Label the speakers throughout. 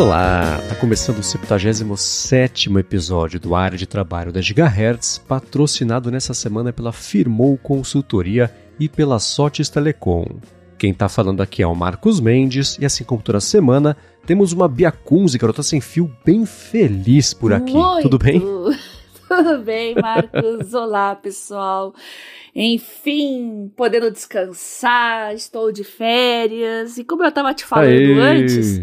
Speaker 1: Olá, tá começando o 77 episódio do Área de Trabalho da Gigahertz, patrocinado nessa semana pela Firmou Consultoria e pela Sotes Telecom. Quem tá falando aqui é o Marcos Mendes e assim como toda semana, temos uma Bia Kunze, garota sem fio, bem feliz por aqui.
Speaker 2: Muito.
Speaker 1: Tudo bem?
Speaker 2: Tudo bem, Marcos? Olá, pessoal. Enfim, podendo descansar, estou de férias. E como eu tava te falando
Speaker 1: Aê!
Speaker 2: antes,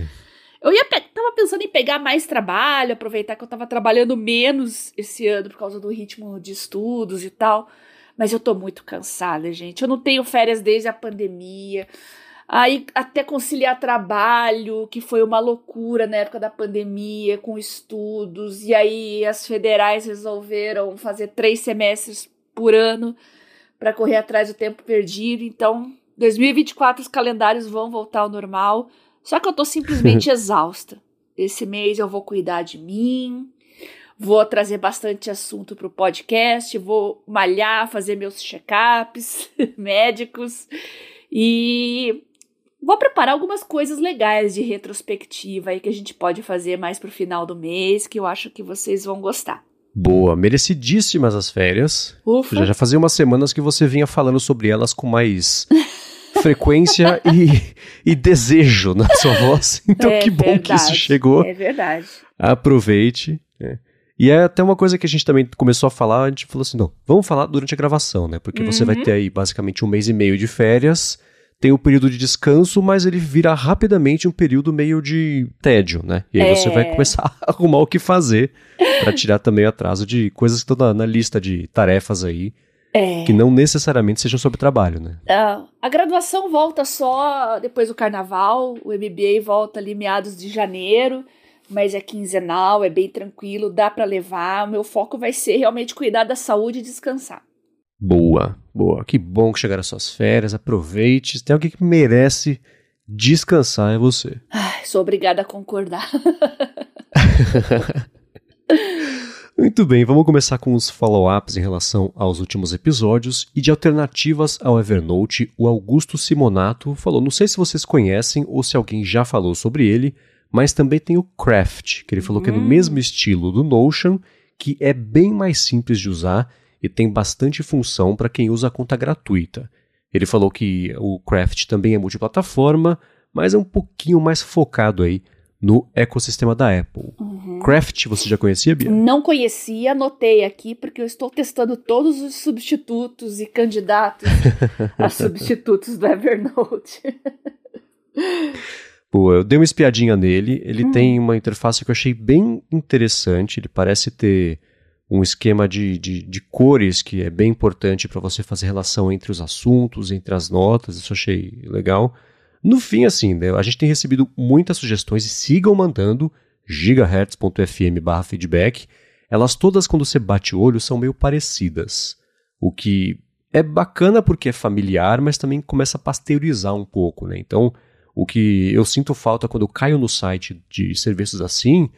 Speaker 2: eu ia tava pensando em pegar mais trabalho, aproveitar que eu tava trabalhando menos esse ano por causa do ritmo de estudos e tal. Mas eu tô muito cansada, gente. Eu não tenho férias desde a pandemia. Aí até conciliar trabalho, que foi uma loucura na época da pandemia, com estudos, e aí as federais resolveram fazer três semestres por ano para correr atrás do tempo perdido. Então, 2024 os calendários vão voltar ao normal. Só que eu tô simplesmente exausta. Esse mês eu vou cuidar de mim, vou trazer bastante assunto pro podcast, vou malhar, fazer meus check-ups médicos e vou preparar algumas coisas legais de retrospectiva aí que a gente pode fazer mais pro final do mês, que eu acho que vocês vão gostar.
Speaker 1: Boa, merecidíssimas as férias.
Speaker 2: Ufa.
Speaker 1: Já, já fazia umas semanas que você vinha falando sobre elas com mais frequência e, e desejo na sua voz. Então
Speaker 2: É
Speaker 1: que bom que isso
Speaker 2: verdade,
Speaker 1: chegou.
Speaker 2: É verdade.
Speaker 1: Aproveite. né? E é até uma coisa que a gente também começou a falar, a gente falou assim, não, vamos falar durante a gravação, né? Porque você vai
Speaker 2: Uhum.
Speaker 1: ter aí basicamente um mês e meio de férias, tem o período de descanso, mas ele vira rapidamente um período meio de tédio, né? E aí você
Speaker 2: É.
Speaker 1: vai começar a arrumar o que fazer pra tirar também o atraso de coisas que estão na, na lista de tarefas aí,
Speaker 2: É.
Speaker 1: que não necessariamente sejam sobre trabalho, né?
Speaker 2: Ah, a graduação volta só depois do carnaval, o MBA volta ali meados de janeiro, mas é quinzenal, é bem tranquilo, dá pra levar. O meu foco vai ser realmente cuidar da saúde e descansar.
Speaker 1: Boa, boa. Que bom que chegaram as suas férias, aproveite. Tem alguém que merece descansar, é você.
Speaker 2: Ai, sou obrigada a concordar.
Speaker 1: Muito bem, vamos começar com os follow-ups em relação aos últimos episódios e de alternativas ao Evernote. O Augusto Simonato falou, não sei se vocês conhecem ou se alguém já falou sobre ele, mas também tem o Craft, que ele falou que é no
Speaker 2: Hum.
Speaker 1: mesmo estilo do Notion, que é bem mais simples de usar e tem bastante função para quem usa a conta gratuita. Ele falou que o Craft também é multiplataforma, mas é um pouquinho mais focado aí no ecossistema da Apple.
Speaker 2: Uhum.
Speaker 1: Craft você já conhecia, Bia?
Speaker 2: Não conhecia, anotei aqui, porque eu estou testando todos os substitutos e candidatos a substitutos do Evernote.
Speaker 1: Pô, eu dei uma espiadinha nele. Ele
Speaker 2: Hum.
Speaker 1: tem uma interface que eu achei bem interessante. Ele parece ter um esquema de, de, de cores que é bem importante para você fazer relação entre os assuntos, entre as notas. Isso eu achei legal. No fim, assim, né, a gente tem recebido muitas sugestões e sigam mandando gigahertz.fm feedback. Elas todas, quando você bate o olho, são meio parecidas. O que é bacana porque é familiar, mas também começa a pasteurizar um pouco, né? Então, o que eu sinto falta quando eu caio no site de serviços assim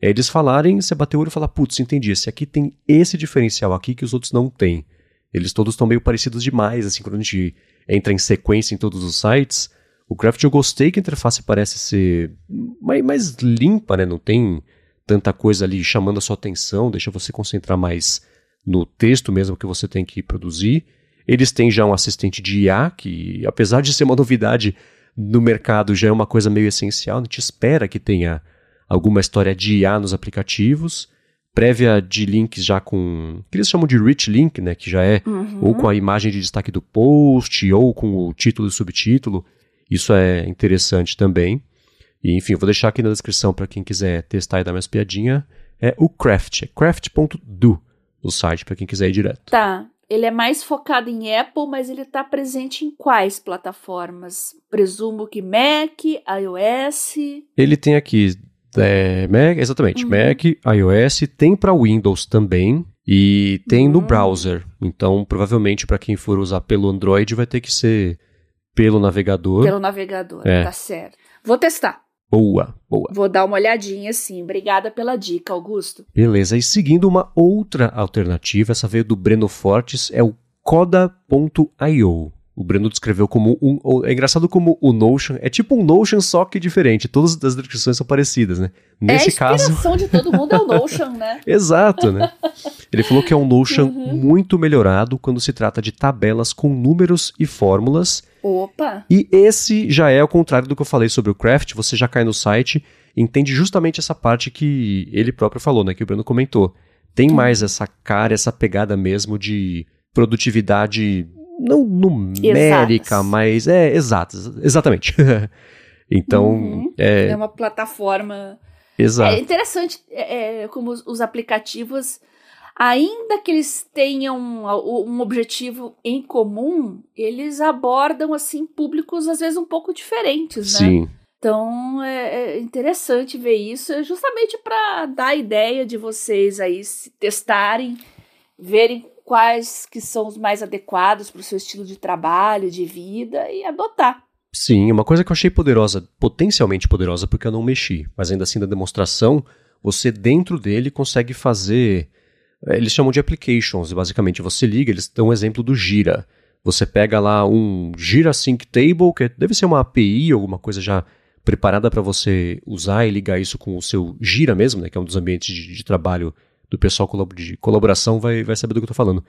Speaker 1: é eles falarem, você bater o olho e falar, putz, entendi, esse aqui tem esse diferencial aqui que os outros não têm. Eles todos estão meio parecidos demais, assim, quando a gente entra em sequência em todos os sites. O Craft eu gostei que a interface parece ser mais, mais limpa, né? Não tem tanta coisa ali chamando a sua atenção, deixa você concentrar mais no texto mesmo que você tem que produzir. Eles têm já um assistente de IA, que apesar de ser uma novidade no mercado, já é uma coisa meio essencial. A gente espera que tenha alguma história de IA nos aplicativos, prévia de links já com. que eles chamam de rich link, né? Que já é
Speaker 2: Uhum.
Speaker 1: ou com a imagem de destaque do post, ou com o título e subtítulo. Isso é interessante também. E, enfim, eu vou deixar aqui na descrição para quem quiser testar e dar mais piadinha. É o Craft, é craft.do, o site, para quem quiser ir direto.
Speaker 2: Tá. Ele é mais focado em Apple, mas ele tá presente em quais plataformas? Presumo que Mac, iOS.
Speaker 1: Ele tem aqui é, Mac, exatamente,
Speaker 2: Uhum.
Speaker 1: Mac, iOS, tem para Windows também e tem no
Speaker 2: Uhum.
Speaker 1: browser. Então, provavelmente para quem for usar pelo Android vai ter que ser pelo navegador.
Speaker 2: Pelo navegador,
Speaker 1: É.
Speaker 2: tá certo. Vou testar.
Speaker 1: Boa, boa.
Speaker 2: Vou dar uma olhadinha, sim. Obrigada pela dica, Augusto.
Speaker 1: Beleza, e seguindo uma outra alternativa, essa veio do Breno Fortes, é o coda.io. o Breno descreveu como um. É engraçado como o Notion é tipo um Notion, só que diferente. Todas as descrições são parecidas, né?
Speaker 2: Nesse é a caso. A de todo mundo é o Notion, né?
Speaker 1: Exato, né? Ele falou que é um Notion uhum. muito melhorado quando se trata de tabelas com números e fórmulas.
Speaker 2: Opa!
Speaker 1: E esse já é o contrário do que eu falei sobre o Craft. Você já cai no site entende justamente essa parte que ele próprio falou, né? Que o Breno comentou. Tem mais essa cara, essa pegada mesmo de produtividade não numérica, Exatas. mas é exatas, exatamente. então,
Speaker 2: uhum. é... é uma plataforma.
Speaker 1: Exato.
Speaker 2: É interessante é, é, como os, os, aplicativos, ainda que eles tenham um, um objetivo em comum, eles abordam assim públicos às vezes um pouco diferentes, né? Sim. Então é, é interessante ver isso, justamente para dar a ideia de vocês aí se testarem, verem quais que são os mais adequados para o seu estilo de trabalho, de vida e adotar.
Speaker 1: Sim, uma coisa que eu achei poderosa, potencialmente poderosa, porque eu não mexi, mas ainda assim da demonstração, você dentro dele consegue fazer. Eh, eles chamam de applications, basicamente. Você liga, eles dão um exemplo do Gira. Você pega lá um Gira Sync Table, que deve ser uma API, alguma coisa já preparada para você usar e ligar isso com o seu Gira mesmo, né, que é um dos ambientes de, de trabalho do pessoal de colaboração vai, vai saber do que eu estou falando.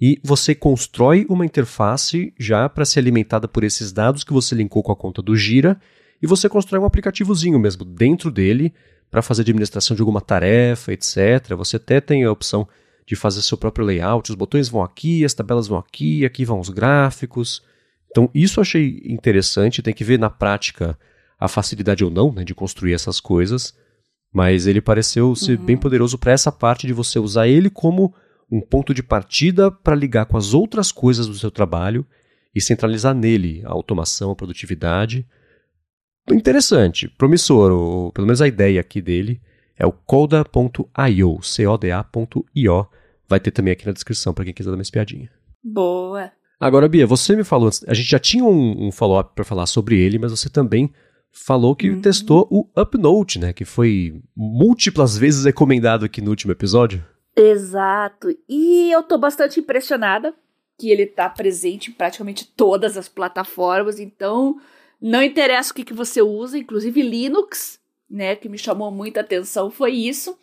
Speaker 1: E você constrói uma interface já para ser alimentada por esses dados que você linkou com a conta do Gira, e você constrói um aplicativozinho mesmo dentro dele para fazer administração de alguma tarefa, etc. Você até tem a opção de fazer seu próprio layout, os botões vão aqui, as tabelas vão aqui, aqui vão os gráficos. Então, isso eu achei interessante, tem que ver na prática a facilidade ou não né, de construir essas coisas. Mas ele pareceu ser uhum. bem poderoso para essa parte de você usar ele como um ponto de partida para ligar com as outras coisas do seu trabalho e centralizar nele a automação, a produtividade. Interessante, promissor, ou pelo menos a ideia aqui dele é o coda.io, C-O-D-A.io. Vai ter também aqui na descrição para quem quiser dar uma espiadinha.
Speaker 2: Boa.
Speaker 1: Agora, Bia, você me falou, a gente já tinha um, um follow-up para falar sobre ele, mas você também falou que uhum. testou o Upnote, né? Que foi múltiplas vezes recomendado aqui no último episódio.
Speaker 2: Exato. E eu tô bastante impressionada que ele tá presente em praticamente todas as plataformas, então não interessa o que, que você usa, inclusive Linux, né? Que me chamou muita atenção foi isso.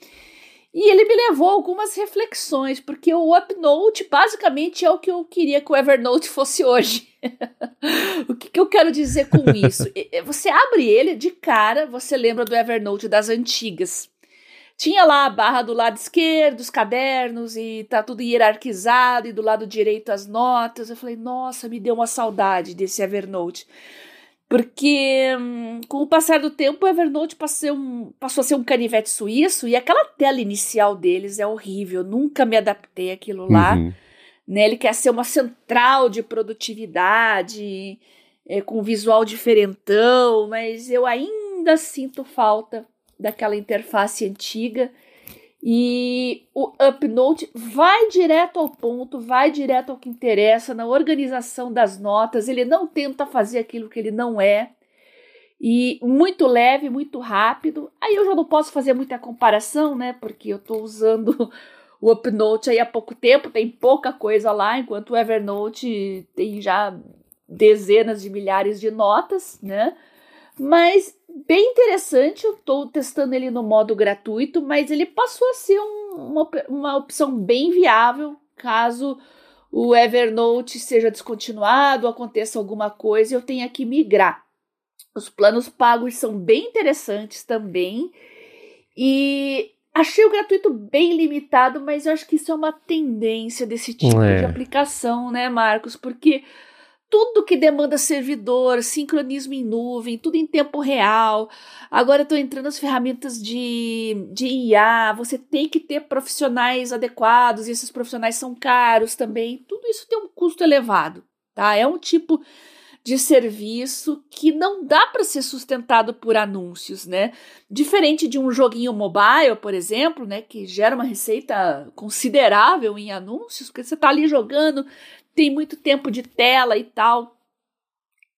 Speaker 2: E ele me levou a algumas reflexões, porque o Upnote basicamente é o que eu queria que o Evernote fosse hoje. o que, que, eu quero dizer com isso? Você abre ele de cara, você lembra do Evernote das antigas. Tinha lá a barra do lado esquerdo, os cadernos, e tá tudo hierarquizado, e do lado direito as notas. Eu falei, nossa, me deu uma saudade desse Evernote. Porque hum, com o passar do tempo o Evernote passou, um, passou a ser um canivete suíço e aquela tela inicial deles é horrível. Eu nunca me adaptei àquilo lá. Uhum. Né? Ele quer ser uma central de produtividade, é, com visual diferentão, mas eu ainda sinto falta daquela interface antiga. E o Upnote vai direto ao ponto, vai direto ao que interessa na organização das notas. Ele não tenta fazer aquilo que ele não é. E muito leve, muito rápido. Aí eu já não posso fazer muita comparação, né? Porque eu estou usando o Upnote aí há pouco tempo, tem pouca coisa lá, enquanto o Evernote tem já dezenas de milhares de notas, né? Mas bem interessante, eu estou testando ele no modo gratuito, mas ele passou a ser um, uma, uma opção bem viável caso o Evernote seja descontinuado, aconteça alguma coisa e eu tenha que migrar. Os planos pagos são bem interessantes também. E achei o gratuito bem limitado, mas eu acho que isso é uma tendência desse tipo é. de aplicação, né, Marcos? Porque tudo que demanda servidor, sincronismo em nuvem, tudo em tempo real. Agora estão entrando as ferramentas de, de IA, você tem que ter profissionais adequados, e esses profissionais são caros também. Tudo isso tem um custo elevado, tá? É um tipo de serviço que não dá para ser sustentado por anúncios, né? Diferente de um joguinho mobile, por exemplo, né, que gera uma receita considerável em anúncios, porque você está ali jogando, tem muito tempo de tela e tal.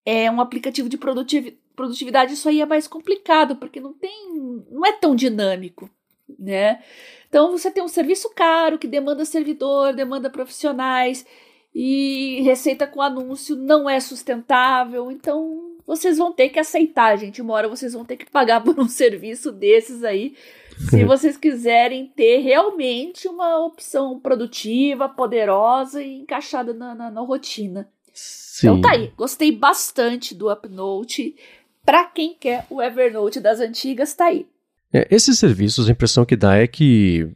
Speaker 2: É um aplicativo de produtividade, isso aí é mais complicado, porque não tem. não é tão dinâmico, né? Então você tem um serviço caro que demanda servidor, demanda profissionais. e receita com anúncio não é sustentável, então vocês vão ter que aceitar, gente. Uma hora vocês vão ter que pagar por um serviço desses aí, se vocês quiserem ter realmente uma opção produtiva, poderosa e encaixada na, na, na rotina. Sim. Então tá aí, gostei bastante do Upnote. Para quem quer o Evernote das antigas, tá aí.
Speaker 1: É, esses serviços, a impressão que dá é que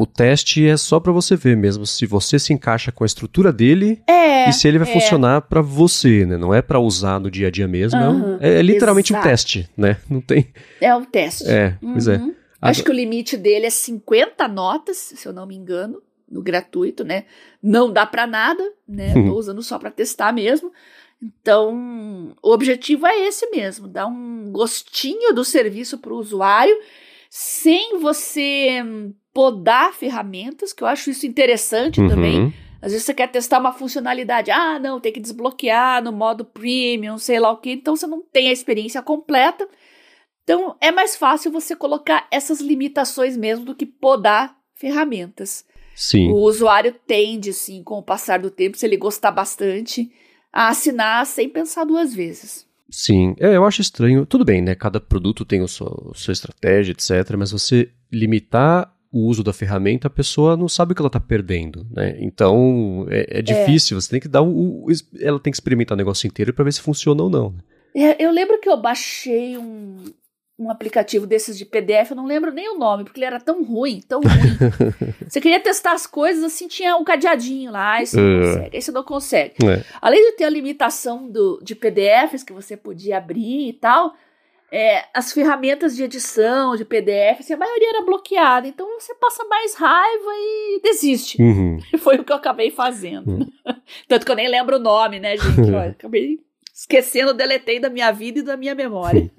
Speaker 1: o teste é só para você ver mesmo se você se encaixa com a estrutura dele
Speaker 2: é,
Speaker 1: e se ele vai é. funcionar para você, né? Não é para usar no dia a dia mesmo. Uhum, é, é, literalmente exato. um teste, né? Não tem.
Speaker 2: É um teste.
Speaker 1: É, uhum. pois é.
Speaker 2: Uhum. Acho que o limite dele é 50 notas, se eu não me engano, no gratuito, né? Não dá para nada, né? Tô usando só para testar mesmo. Então, o objetivo é esse mesmo, dar um gostinho do serviço para o usuário, sem você podar ferramentas, que eu acho isso interessante uhum. também. Às vezes você quer testar uma funcionalidade, ah, não, tem que desbloquear no modo premium, sei lá o que, então você não tem a experiência completa. Então é mais fácil você colocar essas limitações mesmo do que podar ferramentas.
Speaker 1: Sim.
Speaker 2: O usuário tende, sim, com o passar do tempo, se ele gostar bastante, a assinar sem pensar duas vezes.
Speaker 1: Sim, é, eu acho estranho. Tudo bem, né? Cada produto tem a sua, a sua estratégia, etc. Mas você limitar o uso da ferramenta, a pessoa não sabe o que ela está perdendo, né? Então é, é difícil. É. Você tem que dar o, o, ela tem que experimentar o negócio inteiro para ver se funciona ou não. Né?
Speaker 2: É, eu lembro que eu baixei um, um aplicativo desses de PDF, eu não lembro nem o nome, porque ele era tão ruim, tão ruim. você queria testar as coisas, assim, tinha um cadeadinho lá, você não uh. consegue, aí você não consegue. Além de ter a limitação do, de PDFs que você podia abrir e tal, é, as ferramentas de edição, de PDF, assim, a maioria era bloqueada, então você passa mais raiva e desiste.
Speaker 1: Uhum.
Speaker 2: Foi o que eu acabei fazendo. Uhum. Tanto que eu nem lembro o nome, né, gente? Olha, acabei esquecendo, deletei da minha vida e da minha memória.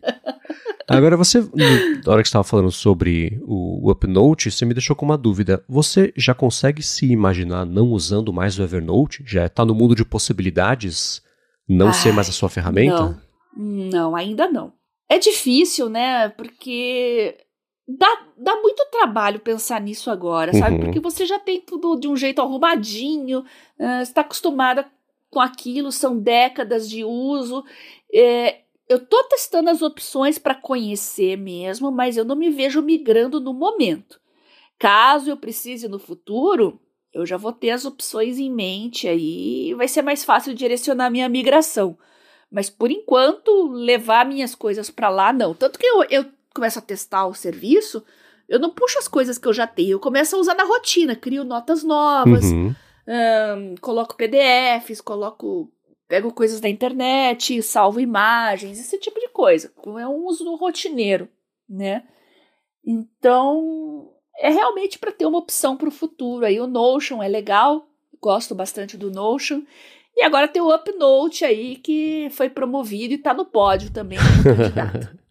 Speaker 1: Agora, você, na hora que estava falando sobre o Upnote, você me deixou com uma dúvida. Você já consegue se imaginar não usando mais o Evernote? Já está no mundo de possibilidades não Ai, ser mais a sua ferramenta?
Speaker 2: Não, não, ainda não. É difícil, né? Porque dá, dá muito trabalho pensar nisso agora, sabe? Uhum. Porque você já tem tudo de um jeito arrumadinho, uh, está acostumada com aquilo, são décadas de uso. É, eu tô testando as opções para conhecer mesmo, mas eu não me vejo migrando no momento. Caso eu precise no futuro, eu já vou ter as opções em mente aí e vai ser mais fácil direcionar minha migração. Mas por enquanto, levar minhas coisas para lá, não. Tanto que eu, eu começo a testar o serviço, eu não puxo as coisas que eu já tenho, eu começo a usar na rotina, crio notas novas, uhum. um, coloco PDFs, coloco pego coisas da internet, salvo imagens, esse tipo de coisa. É um uso rotineiro, né? Então, é realmente para ter uma opção para o futuro. Aí o Notion é legal, gosto bastante do Notion. E agora tem o Upnote aí, que foi promovido e está no pódio também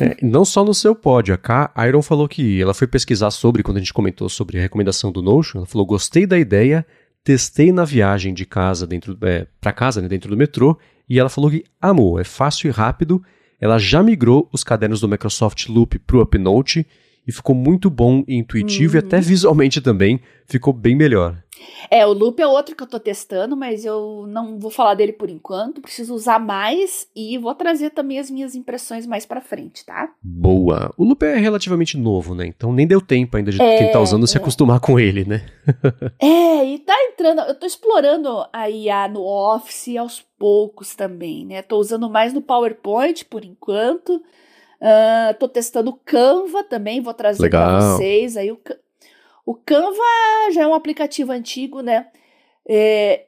Speaker 1: É, não só no seu pódio, a K. Iron falou que ela foi pesquisar sobre, quando a gente comentou sobre a recomendação do Notion, ela falou: gostei da ideia, testei na viagem de casa dentro é, para casa, né, dentro do metrô, e ela falou que amou, é fácil e rápido. Ela já migrou os cadernos do Microsoft Loop para o Upnote e ficou muito bom e intuitivo uhum. e até visualmente também ficou bem melhor.
Speaker 2: É, o Loop é outro que eu tô testando, mas eu não vou falar dele por enquanto. Preciso usar mais e vou trazer também as minhas impressões mais para frente, tá?
Speaker 1: Boa. O Loop é relativamente novo, né? Então nem deu tempo ainda de é, quem tá usando é. se acostumar com ele, né?
Speaker 2: é, e tá entrando. Eu tô explorando a IA no Office aos poucos também, né? Tô usando mais no PowerPoint por enquanto. Uh, tô testando o Canva também, vou trazer para vocês. Aí o, o Canva já é um aplicativo antigo, né? É,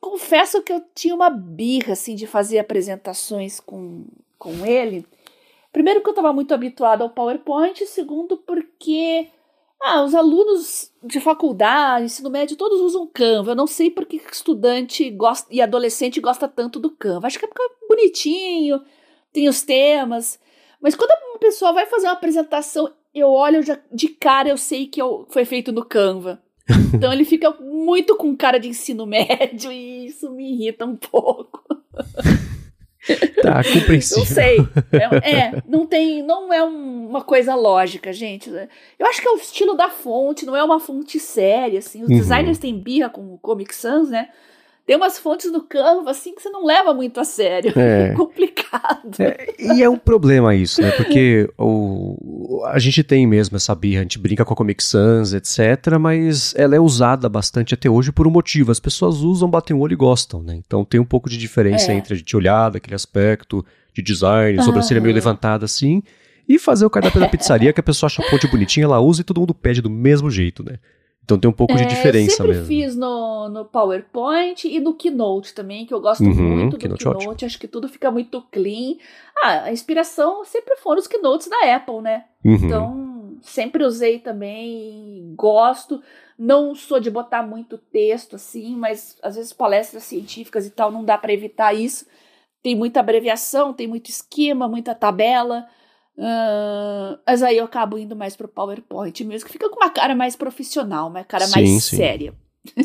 Speaker 2: confesso que eu tinha uma birra assim de fazer apresentações com, com ele. Primeiro que eu estava muito habituado ao PowerPoint, segundo porque ah, os alunos de faculdade, ensino médio, todos usam Canva. Eu não sei porque estudante gosta, e adolescente gosta tanto do Canva. Acho que é porque é bonitinho, tem os temas. Mas quando a pessoa vai fazer uma apresentação, eu olho já, de cara, eu sei que eu, foi feito no Canva. Então ele fica muito com cara de ensino médio e isso me irrita um pouco.
Speaker 1: Tá, compreensível.
Speaker 2: Não sei. É, é, não tem, não é um, uma coisa lógica, gente. Eu acho que é o estilo da fonte, não é uma fonte séria, assim. Os uhum. designers têm birra com o Comic Sans, né? Tem umas fontes no Canva assim que você não leva muito a sério. É, é complicado.
Speaker 1: É, e é um problema isso, né? Porque o, a gente tem mesmo essa birra, a gente brinca com a Comic Sans, etc. Mas ela é usada bastante até hoje por um motivo. As pessoas usam, batem o olho e gostam, né? Então tem um pouco de diferença é. entre a gente olhar daquele aspecto de design, sobrancelha meio levantada assim, e fazer o cardápio da pizzaria que a pessoa acha ponte bonitinha, ela usa e todo mundo pede do mesmo jeito, né? Então tem um pouco é, de diferença
Speaker 2: eu sempre
Speaker 1: mesmo.
Speaker 2: fiz no, no PowerPoint e no Keynote também, que eu gosto uhum, muito do Keynote. Keynote acho que tudo fica muito clean. Ah, a inspiração sempre foram os Keynotes da Apple, né? Uhum. Então, sempre usei também, gosto. Não sou de botar muito texto assim, mas às vezes palestras científicas e tal não dá para evitar isso. Tem muita abreviação, tem muito esquema, muita tabela. Uh, mas aí eu acabo indo mais pro PowerPoint mesmo, que fica com uma cara mais profissional, uma cara sim, mais sim. séria.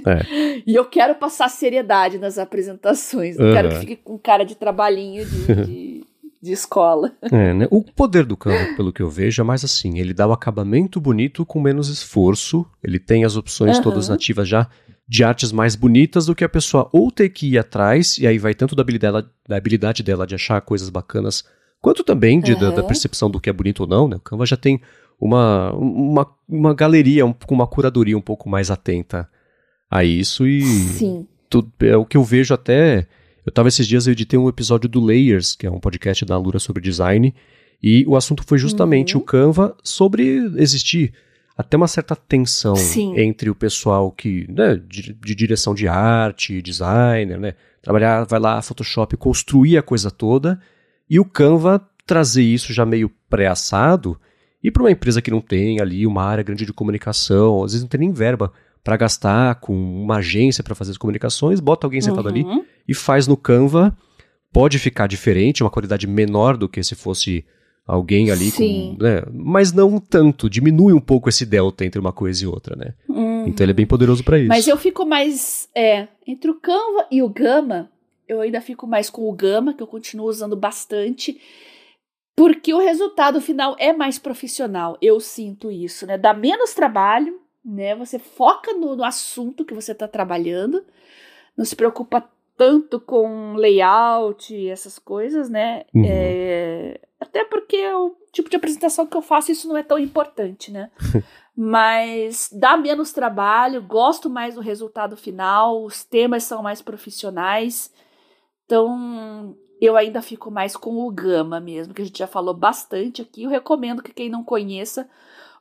Speaker 2: É. e eu quero passar seriedade nas apresentações. Não uhum. quero que fique com cara de trabalhinho de, de, de escola.
Speaker 1: É, né? O poder do Canva, pelo que eu vejo, é mais assim: ele dá o acabamento bonito com menos esforço, ele tem as opções uhum. todas nativas já de artes mais bonitas do que a pessoa ou ter que ir atrás, e aí vai tanto da habilidade, da habilidade dela de achar coisas bacanas quanto também de, uhum. da, da, percepção do que é bonito ou não, né? O Canva já tem uma, uma, uma galeria um, com uma curadoria um pouco mais atenta a isso e
Speaker 2: Sim.
Speaker 1: Tudo, é o que eu vejo até. Eu estava esses dias, eu editei um episódio do Layers, que é um podcast da Lura sobre design, e o assunto foi justamente uhum. o Canva sobre existir até uma certa tensão Sim. entre o pessoal que, né, de, de, direção de arte, designer, né, trabalhar, vai lá, Photoshop, construir a coisa toda, e o Canva trazer isso já meio pré-assado e para uma empresa que não tem ali uma área grande de comunicação, às vezes não tem nem verba para gastar com uma agência para fazer as comunicações, bota alguém sentado uhum. ali e faz no Canva. Pode ficar diferente, uma qualidade menor do que se fosse alguém ali Sim. com, né? Mas não tanto, diminui um pouco esse delta entre uma coisa e outra, né? Uhum. Então ele é bem poderoso para isso.
Speaker 2: Mas eu fico mais é, entre o Canva e o Gama, eu ainda fico mais com o Gama, que eu continuo usando bastante, porque o resultado final é mais profissional. Eu sinto isso, né? Dá menos trabalho, né? Você foca no, no assunto que você está trabalhando, não se preocupa tanto com layout, essas coisas, né? Uhum. É, até porque o tipo de apresentação que eu faço, isso não é tão importante, né? Mas dá menos trabalho, gosto mais do resultado final, os temas são mais profissionais. Então, eu ainda fico mais com o Gama mesmo, que a gente já falou bastante aqui. Eu recomendo que quem não conheça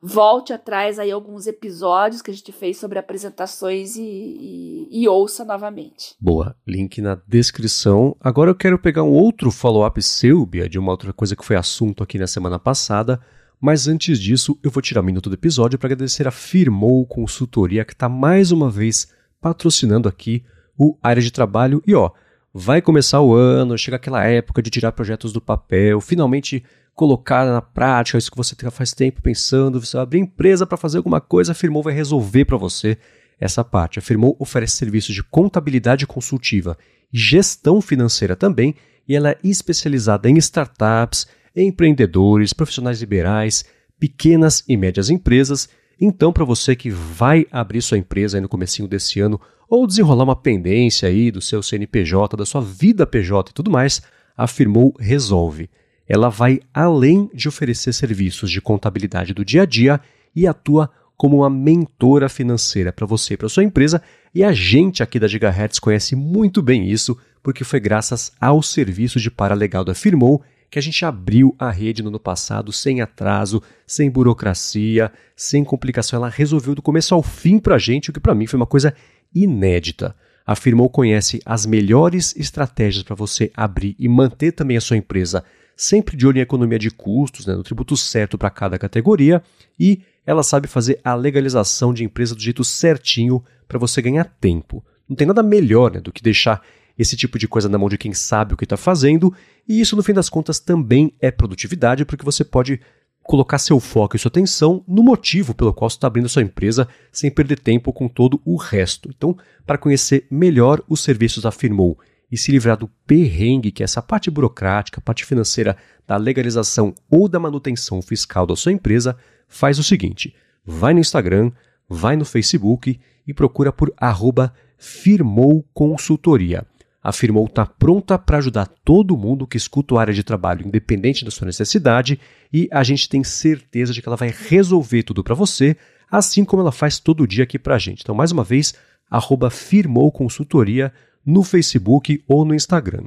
Speaker 2: volte atrás aí alguns episódios que a gente fez sobre apresentações e, e, e ouça novamente.
Speaker 1: Boa, link na descrição. Agora eu quero pegar um outro follow-up seu, Bia, de uma outra coisa que foi assunto aqui na semana passada. Mas antes disso, eu vou tirar um minuto do episódio para agradecer a Firmou Consultoria, que está mais uma vez patrocinando aqui o Área de Trabalho. E ó, Vai começar o ano, chega aquela época de tirar projetos do papel, finalmente colocar na prática isso que você faz tempo pensando, você vai abrir empresa para fazer alguma coisa, a vai resolver para você essa parte. A oferece serviços de contabilidade consultiva e gestão financeira também, e ela é especializada em startups, empreendedores, profissionais liberais, pequenas e médias empresas. Então, para você que vai abrir sua empresa no comecinho desse ano ou desenrolar uma pendência aí do seu CNPJ, da sua vida PJ e tudo mais, afirmou Resolve. Ela vai além de oferecer serviços de contabilidade do dia a dia e atua como uma mentora financeira para você e para sua empresa, e a gente aqui da Gigahertz conhece muito bem isso, porque foi graças ao serviço de paralegal da Firmou que a gente abriu a rede no ano passado sem atraso, sem burocracia, sem complicação. Ela resolveu do começo ao fim para a gente, o que para mim foi uma coisa inédita. Afirmou conhece as melhores estratégias para você abrir e manter também a sua empresa sempre de olho em economia de custos, né, no tributo certo para cada categoria, e ela sabe fazer a legalização de empresa do jeito certinho para você ganhar tempo. Não tem nada melhor né, do que deixar esse tipo de coisa na mão de quem sabe o que está fazendo, e isso no fim das contas também é produtividade, porque você pode colocar seu foco e sua atenção no motivo pelo qual você está abrindo sua empresa sem perder tempo com todo o resto. Então, para conhecer melhor os serviços da Firmou e se livrar do perrengue, que é essa parte burocrática, parte financeira da legalização ou da manutenção fiscal da sua empresa, faz o seguinte: vai no Instagram, vai no Facebook e procura por arroba Firmou Consultoria. A Firmou está pronta para ajudar todo mundo que escuta a área de trabalho, independente da sua necessidade, e a gente tem certeza de que ela vai resolver tudo para você, assim como ela faz todo dia aqui para a gente. Então, mais uma vez, arroba Firmou Consultoria no Facebook ou no Instagram.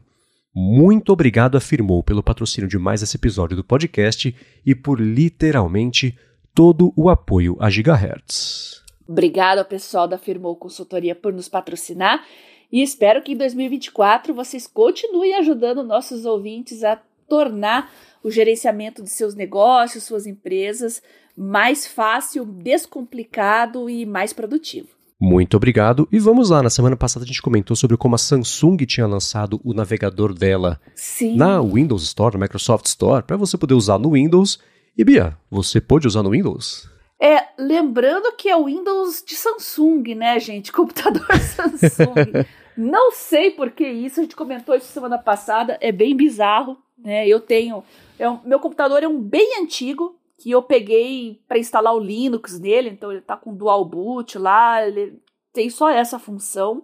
Speaker 1: Muito obrigado a Firmou pelo patrocínio de mais esse episódio do podcast e por literalmente todo o apoio a Gigahertz.
Speaker 2: Obrigado ao pessoal da Firmou Consultoria por nos patrocinar e espero que em 2024 vocês continuem ajudando nossos ouvintes a tornar o gerenciamento de seus negócios, suas empresas mais fácil, descomplicado e mais produtivo.
Speaker 1: Muito obrigado. E vamos lá, na semana passada a gente comentou sobre como a Samsung tinha lançado o navegador dela
Speaker 2: Sim.
Speaker 1: na Windows Store, na Microsoft Store, para você poder usar no Windows. E Bia, você pôde usar no Windows?
Speaker 2: É, lembrando que é o Windows de Samsung, né, gente? Computador Samsung. Não sei por que isso, a gente comentou isso semana passada, é bem bizarro, né? Eu tenho. É um, meu computador é um bem antigo, que eu peguei para instalar o Linux nele, então ele tá com dual boot lá, ele tem só essa função.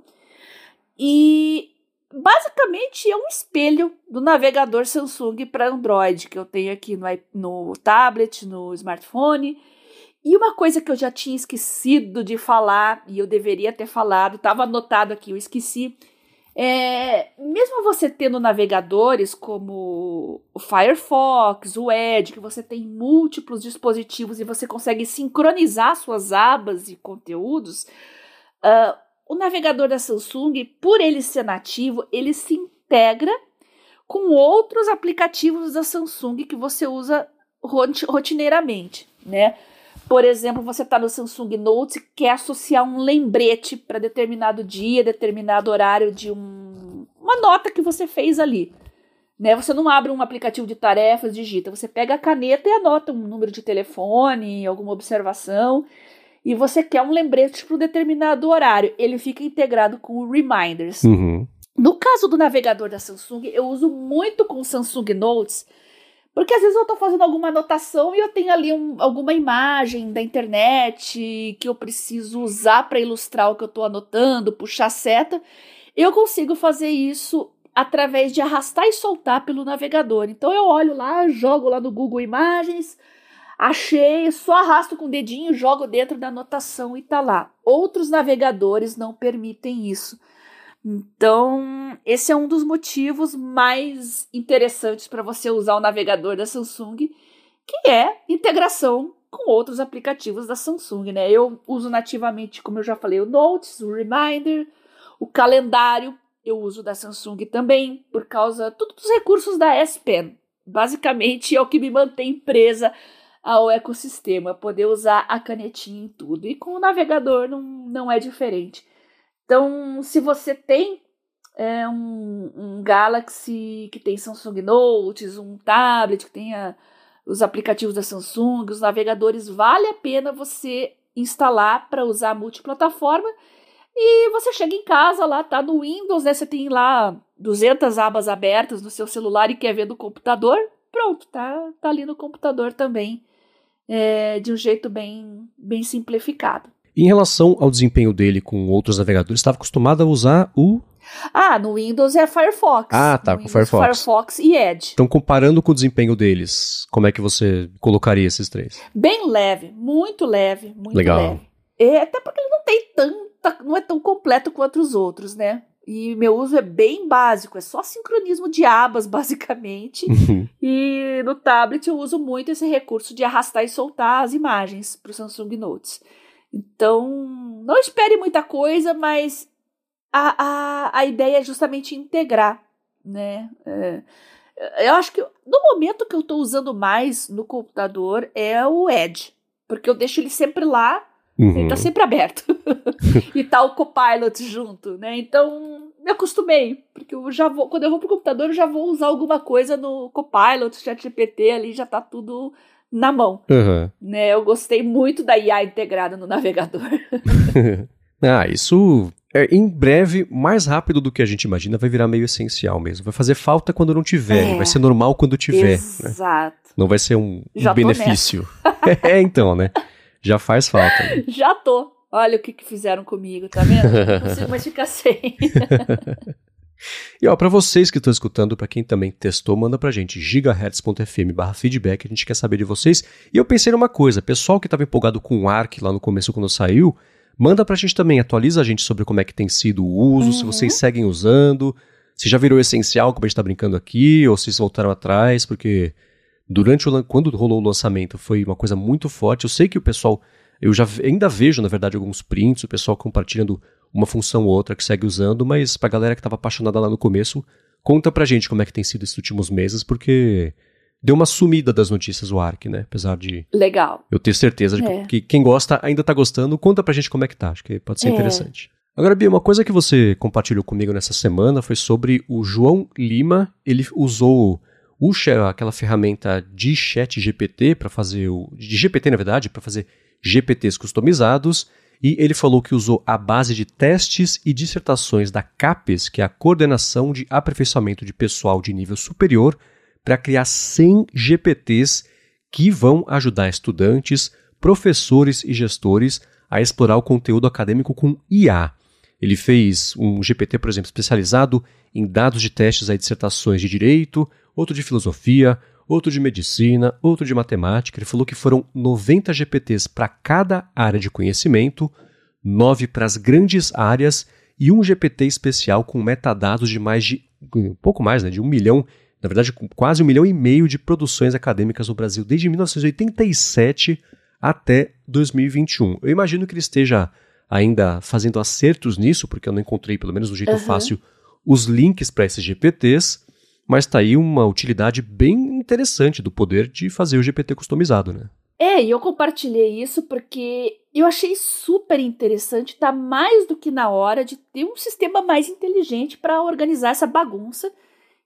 Speaker 2: E basicamente é um espelho do navegador Samsung para Android que eu tenho aqui no, no tablet, no smartphone. E uma coisa que eu já tinha esquecido de falar, e eu deveria ter falado, estava anotado aqui, eu esqueci, é, mesmo você tendo navegadores como o Firefox, o Edge, que você tem múltiplos dispositivos e você consegue sincronizar suas abas e conteúdos, uh, o navegador da Samsung, por ele ser nativo, ele se integra com outros aplicativos da Samsung que você usa rotineiramente, né? Por exemplo, você está no Samsung Notes e quer associar um lembrete para determinado dia, determinado horário de um, uma nota que você fez ali. Né? Você não abre um aplicativo de tarefas, digita. Você pega a caneta e anota um número de telefone, alguma observação, e você quer um lembrete para um determinado horário. Ele fica integrado com o Reminders.
Speaker 1: Uhum.
Speaker 2: No caso do navegador da Samsung, eu uso muito com o Samsung Notes porque às vezes eu estou fazendo alguma anotação e eu tenho ali um, alguma imagem da internet que eu preciso usar para ilustrar o que eu estou anotando, puxar seta. Eu consigo fazer isso através de arrastar e soltar pelo navegador. Então eu olho lá, jogo lá no Google Imagens, achei, só arrasto com o dedinho, jogo dentro da anotação e tá lá. Outros navegadores não permitem isso. Então, esse é um dos motivos mais interessantes para você usar o navegador da Samsung, que é integração com outros aplicativos da Samsung, né? Eu uso nativamente, como eu já falei, o Notes, o Reminder, o calendário, eu uso da Samsung também, por causa tudo dos recursos da S Pen. Basicamente é o que me mantém presa ao ecossistema, poder usar a canetinha em tudo. E com o navegador não, não é diferente. Então, se você tem é, um, um, Galaxy que tem Samsung Notes, um tablet que tenha os aplicativos da Samsung, os navegadores, vale a pena você instalar para usar multiplataforma. E você chega em casa lá, tá no Windows, né? Você tem lá 200 abas abertas no seu celular e quer ver do computador, pronto, tá, tá ali no computador também, é, de um jeito bem, bem simplificado.
Speaker 1: Em relação ao desempenho dele com outros navegadores, estava acostumado a usar o.
Speaker 2: Ah, no Windows é Firefox.
Speaker 1: Ah, tá,
Speaker 2: no
Speaker 1: com Firefox.
Speaker 2: Firefox e Edge.
Speaker 1: Então, comparando com o desempenho deles, como é que você colocaria esses três?
Speaker 2: Bem leve, muito leve, muito
Speaker 1: Legal.
Speaker 2: leve. É, até porque ele não tem tanta. não é tão completo quanto os outros, né? E meu uso é bem básico, é só sincronismo de abas, basicamente.
Speaker 1: Uhum.
Speaker 2: e no tablet eu uso muito esse recurso de arrastar e soltar as imagens para o Samsung Notes. Então, não espere muita coisa, mas a, a, a ideia é justamente integrar, né? É, eu acho que no momento que eu estou usando mais no computador é o Edge, porque eu deixo ele sempre lá,
Speaker 1: Uhum.
Speaker 2: ele está sempre aberto. e tá o Copilot junto, né? Então, me acostumei, porque eu já vou, quando eu vou pro computador, eu já vou usar alguma coisa no Copilot, ChatGPT ali, já tá tudo na mão.
Speaker 1: Uhum.
Speaker 2: Né, eu gostei muito da IA integrada no navegador.
Speaker 1: ah, isso é, em breve, mais rápido do que a gente imagina, vai virar meio essencial mesmo. Vai fazer falta quando não tiver,
Speaker 2: É.
Speaker 1: vai ser normal quando tiver. Né?
Speaker 2: Exato.
Speaker 1: Não vai ser um, um benefício. é, então, né? Já faz falta. né?
Speaker 2: Já tô. Olha o que, que fizeram comigo, tá vendo? Não consigo mais ficar sem.
Speaker 1: E ó, para vocês que estão escutando, para quem também testou, manda pra gente gigahertz.fm barra feedback, a gente quer saber de vocês. E eu pensei numa coisa, pessoal que estava empolgado com o ARC lá no começo quando saiu, manda pra gente também, atualiza a gente sobre como é que tem sido o uso, uhum. se vocês seguem usando, se já virou essencial, como a gente tá brincando aqui, ou se vocês voltaram atrás, porque durante o quando rolou o lançamento foi uma coisa muito forte. Eu sei que o pessoal, eu já ainda vejo, na verdade, alguns prints, o pessoal compartilhando uma função ou outra que segue usando, mas pra galera que estava apaixonada lá no começo, conta pra gente como é que tem sido esses últimos meses, porque deu uma sumida das notícias o Ark, né? Apesar de.
Speaker 2: Legal.
Speaker 1: Eu ter certeza de é. que quem gosta ainda tá gostando, conta pra gente como é que tá. Acho que pode ser é. interessante. Agora, Bia, uma coisa que você compartilhou comigo nessa semana foi sobre o João Lima. Ele usou o, aquela ferramenta de chat GPT para fazer o. de GPT, na verdade, para fazer GPTs customizados e ele falou que usou a base de testes e dissertações da CAPES, que é a Coordenação de Aperfeiçoamento de Pessoal de Nível Superior, para criar 100 GPTs que vão ajudar estudantes, professores e gestores a explorar o conteúdo acadêmico com IA. Ele fez um GPT, por exemplo, especializado em dados de testes a dissertações de direito, outro de filosofia, outro de medicina, outro de matemática. Ele falou que foram 90 GPTs para cada área de conhecimento, 9 para as grandes áreas e um GPT especial com metadados de mais de, um pouco mais, né, de um milhão, na verdade quase um milhão e meio de produções acadêmicas no Brasil desde 1987 até 2021. Eu imagino que ele esteja ainda fazendo acertos nisso, porque eu não encontrei, pelo menos do jeito uhum. fácil, os links para esses GPTs, mas está aí uma utilidade bem interessante do poder de fazer o GPT customizado, né?
Speaker 2: É, e eu compartilhei isso porque eu achei super interessante, tá mais do que na hora de ter um sistema mais inteligente para organizar essa bagunça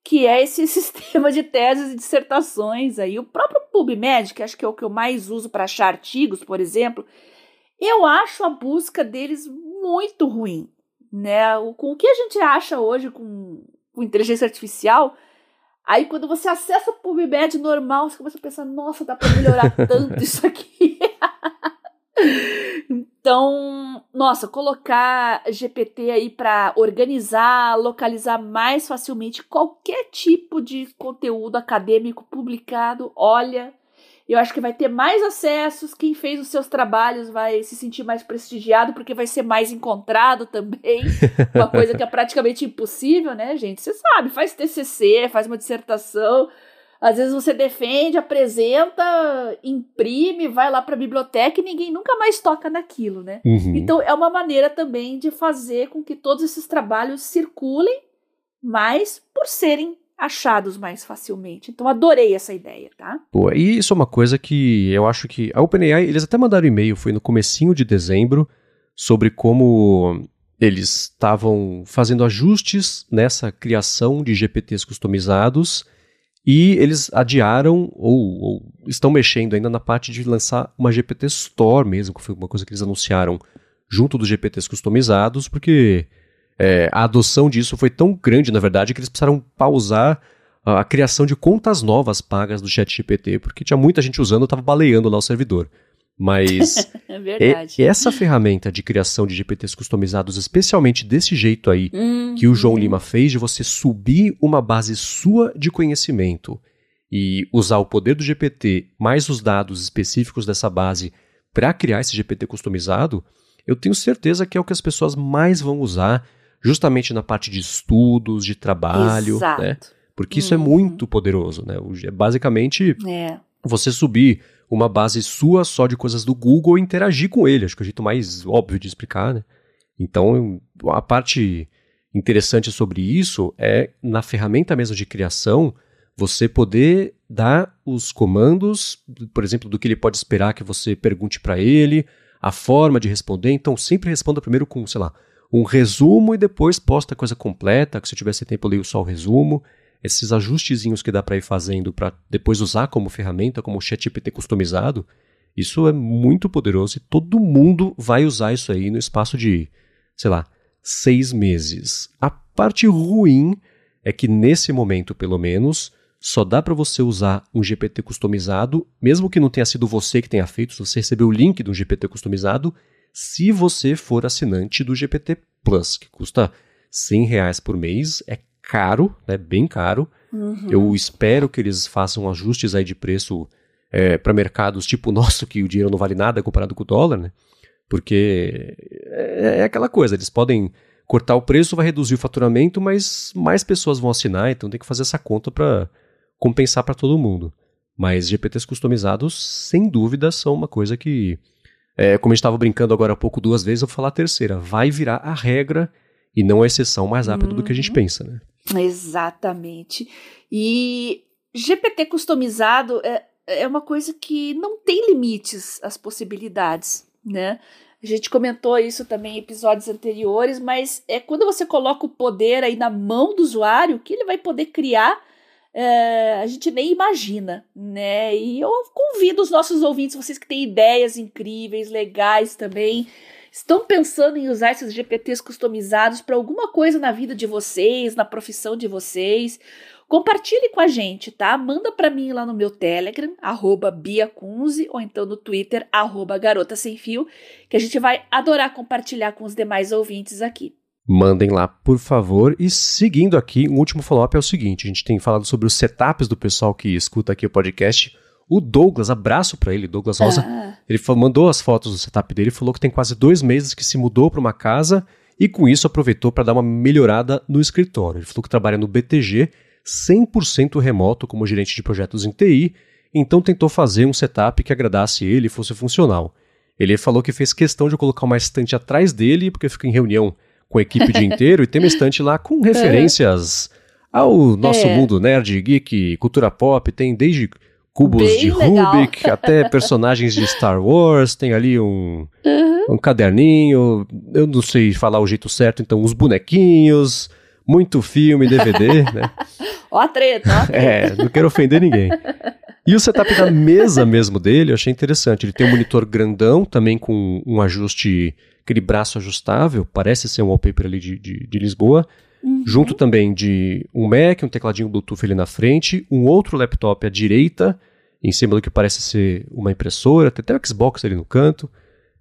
Speaker 2: que é esse sistema de teses e dissertações aí. O próprio PubMed, que acho que é o que eu mais uso para achar artigos, por exemplo, eu acho a busca deles muito ruim, né? Com o que a gente acha hoje com, com inteligência artificial, Aí quando você acessa o PubMed normal, você começa a pensar, nossa, dá para melhorar tanto isso aqui. então, nossa, colocar GPT aí para organizar, localizar mais facilmente qualquer tipo de conteúdo acadêmico publicado, olha, eu acho que vai ter mais acessos. Quem fez os seus trabalhos vai se sentir mais prestigiado, porque vai ser mais encontrado também. Uma coisa que é praticamente impossível, né, gente? Você sabe, faz TCC, faz uma dissertação. Às vezes você defende, apresenta, imprime, vai lá para a biblioteca e ninguém nunca mais toca naquilo, né? Uhum. Então é uma maneira também de fazer com que todos esses trabalhos circulem, mas por serem achados mais facilmente. Então adorei essa ideia, tá?
Speaker 1: Pô, e isso é uma coisa que eu acho que a OpenAI, eles até mandaram e-mail, foi no comecinho de dezembro, sobre como eles estavam fazendo ajustes nessa criação de GPTs customizados e eles adiaram ou, ou, estão mexendo ainda na parte de lançar uma GPT Store mesmo, que foi uma coisa que eles anunciaram junto dos GPTs customizados, porque é, a adoção disso foi tão grande, na verdade, que eles precisaram pausar a, a criação de contas novas pagas do ChatGPT, porque tinha muita gente usando, estava baleando lá o servidor. Mas é essa ferramenta de criação de GPTs customizados, especialmente desse jeito aí uhum. que o João Lima fez, de você subir uma base sua de conhecimento e usar o poder do GPT mais os dados específicos dessa base para criar esse GPT customizado, eu tenho certeza que é o que as pessoas mais vão usar justamente na parte de estudos, de trabalho,
Speaker 2: Exato.
Speaker 1: né? Porque isso é uhum. é muito poderoso, né? É basicamente
Speaker 2: é.
Speaker 1: você subir uma base sua só de coisas do Google e interagir com ele. Acho que é o jeito mais óbvio de explicar, né? Então, a parte interessante sobre isso é na ferramenta mesmo de criação, você poder dar os comandos, por exemplo, do que ele pode esperar que você pergunte para ele, a forma de responder. Então, sempre responda primeiro com, sei lá, um resumo e depois posta a coisa completa, que se eu tivesse tempo eu leio só o resumo. Esses ajustezinhos que dá para ir fazendo para depois usar como ferramenta, como ChatGPT customizado, isso é muito poderoso e todo mundo vai usar isso aí no espaço de, sei lá, seis meses. A parte ruim é que nesse momento, pelo menos, só dá para você usar um GPT customizado, mesmo que não tenha sido você que tenha feito, se você recebeu o link de um GPT customizado, se você for assinante do GPT Plus, que custa 100 reais por mês, é caro, né, bem caro. Uhum. Eu espero que eles façam ajustes aí de preço é, para mercados tipo o nosso, que o dinheiro não vale nada comparado com o dólar, né? Porque é, é aquela coisa, eles podem cortar o preço, vai reduzir o faturamento, mas mais pessoas vão assinar, então tem que fazer essa conta para compensar para todo mundo. Mas GPTs customizados, sem dúvida, são uma coisa que, é, como a gente estava brincando agora há pouco duas vezes, eu vou falar a terceira, vai virar a regra e não a exceção mais rápido uhum. do que a gente uhum. pensa, né?
Speaker 2: Exatamente. E GPT customizado é, é uma coisa que não tem limites às possibilidades, né? A gente comentou isso também em episódios anteriores, mas é quando você coloca o poder aí na mão do usuário que ele vai poder criar, é, a gente nem imagina, né? E eu convido os nossos ouvintes, vocês que têm ideias incríveis, legais também, estão pensando em usar esses GPTs customizados para alguma coisa na vida de vocês, na profissão de vocês, Compartilhe com a gente, tá? Manda para mim lá no meu Telegram, arroba biacunze, ou então no Twitter, arroba garota sem fio, que a gente vai adorar compartilhar com os demais ouvintes aqui.
Speaker 1: Mandem lá, por favor. E seguindo aqui, um último follow-up é o seguinte: a gente tem falado sobre os setups do pessoal que escuta aqui o podcast. O Douglas, abraço para ele, Douglas Rosa. Ah. Ele mandou as fotos do setup dele, falou que tem quase dois meses que se mudou para uma casa e com isso aproveitou para dar uma melhorada no escritório. Ele falou que trabalha no BTG 100% remoto como gerente de projetos em TI, então tentou fazer um setup que agradasse ele e fosse funcional. Ele falou que fez questão de colocar uma estante atrás dele, porque fica em reunião com a equipe o dia inteiro, e tem uma estante lá com referências ao nosso é. mundo nerd, geek, cultura pop, tem desde cubos Bem de legal. Rubik até personagens de Star Wars, tem ali um, uhum. um caderninho, eu não sei falar o jeito certo, então os bonequinhos, muito filme, DVD, né?
Speaker 2: ó a treta, ó a treta.
Speaker 1: É, não quero ofender ninguém. E o setup da mesa mesmo dele, eu achei interessante. Ele tem um monitor grandão, também com um ajuste, aquele braço ajustável, parece ser um wallpaper ali de, de, de Lisboa. Uhum. Junto também de um Mac, um tecladinho Bluetooth ali na frente, um outro laptop à direita, em cima do que parece ser uma impressora, tem até o Xbox ali no canto.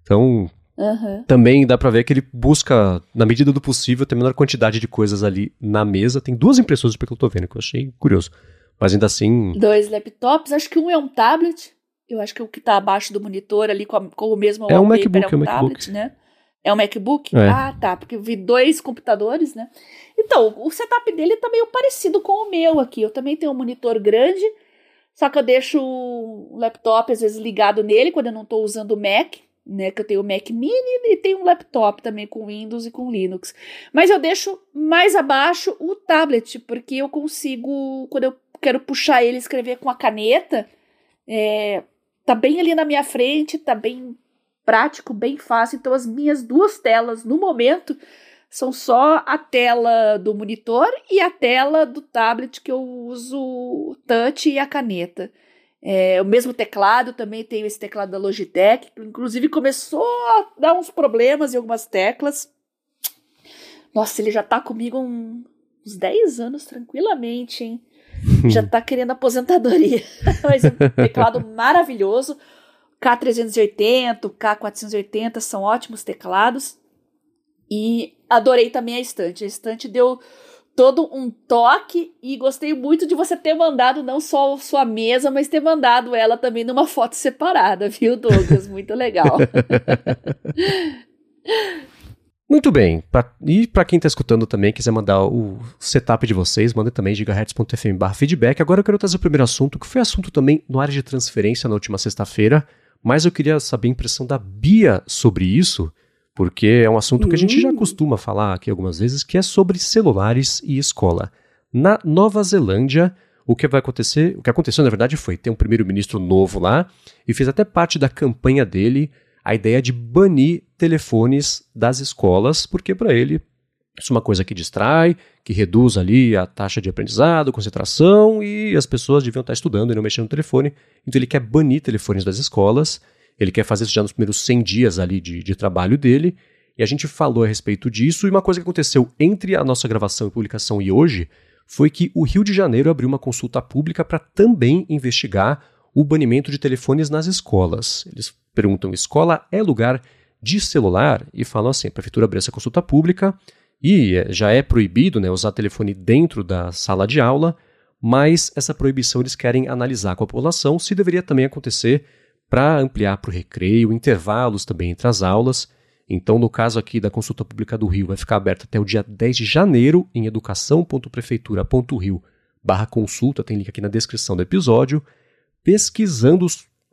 Speaker 1: Então, Uhum. Também dá pra ver que ele busca, na medida do possível, ter a menor quantidade de coisas ali na mesa. Tem duas impressoras que eu tô vendo, que eu achei curioso. Mas ainda assim.
Speaker 2: Dois laptops, acho que um é um tablet. Eu acho que o que tá abaixo do monitor ali com, a, com o mesmo
Speaker 1: é um MacBook, é um, é um tablet, MacBook.
Speaker 2: né? É um MacBook? É. Ah, tá. Porque eu vi dois computadores, né? Então, o setup dele tá meio parecido com o meu aqui. Eu também tenho um monitor grande, só que eu deixo o laptop às vezes ligado nele quando eu não tô usando o Mac né? Que eu tenho o Mac Mini e tenho um laptop também com Windows e com Linux. Mas eu deixo mais abaixo o tablet, porque eu consigo, quando eu quero puxar ele e escrever com a caneta, é, tá bem ali na minha frente, tá bem prático, bem fácil. Então as minhas duas telas no momento são só a tela do monitor e a tela do tablet que eu uso o touch e a caneta. É, o mesmo teclado, também tenho esse teclado da Logitech, que inclusive começou a dar uns problemas em algumas teclas. Nossa, ele já tá comigo um, uns 10 anos tranquilamente, hein? já tá querendo aposentadoria. Mas é um teclado maravilhoso. K380, K480 são ótimos teclados. E adorei também a estante. A estante deu todo um toque e gostei muito de você ter mandado não só sua mesa, mas ter mandado ela também numa foto separada, viu, Douglas? Muito legal.
Speaker 1: Muito bem. Pra, e para quem está escutando também, quiser mandar o setup de vocês, manda também gigahertz.fm feedback. Agora eu quero trazer o primeiro assunto, que foi assunto também no área de transferência na última sexta-feira, mas eu queria saber a impressão da Bia sobre isso porque é um assunto que a gente já hum. costuma falar aqui algumas vezes, que é sobre celulares e escola. Na Nova Zelândia, o que vai acontecer, o que aconteceu na verdade foi ter um primeiro-ministro novo lá e fez até parte da campanha dele a ideia de banir telefones das escolas, porque para ele isso é uma coisa que distrai, que reduz ali a taxa de aprendizado, concentração e as pessoas deviam estar estudando e não mexendo no telefone. Então ele quer banir telefones das escolas ele quer fazer isso já nos primeiros 100 dias ali de, de trabalho dele. E a gente falou a respeito disso. E uma coisa que aconteceu entre a nossa gravação e publicação e hoje foi que o Rio de Janeiro abriu uma consulta pública para também investigar o banimento de telefones nas escolas. Eles perguntam: escola é lugar de celular e falam assim: a prefeitura abriu essa consulta pública e é, já é proibido né, usar telefone dentro da sala de aula, mas essa proibição eles querem analisar com a população se deveria também acontecer para ampliar para o recreio, intervalos também entre as aulas. Então, no caso aqui da consulta pública do Rio, vai ficar aberta até o dia 10 de janeiro em educação.prefeitura.rio barra consulta, tem link aqui na descrição do episódio, pesquisando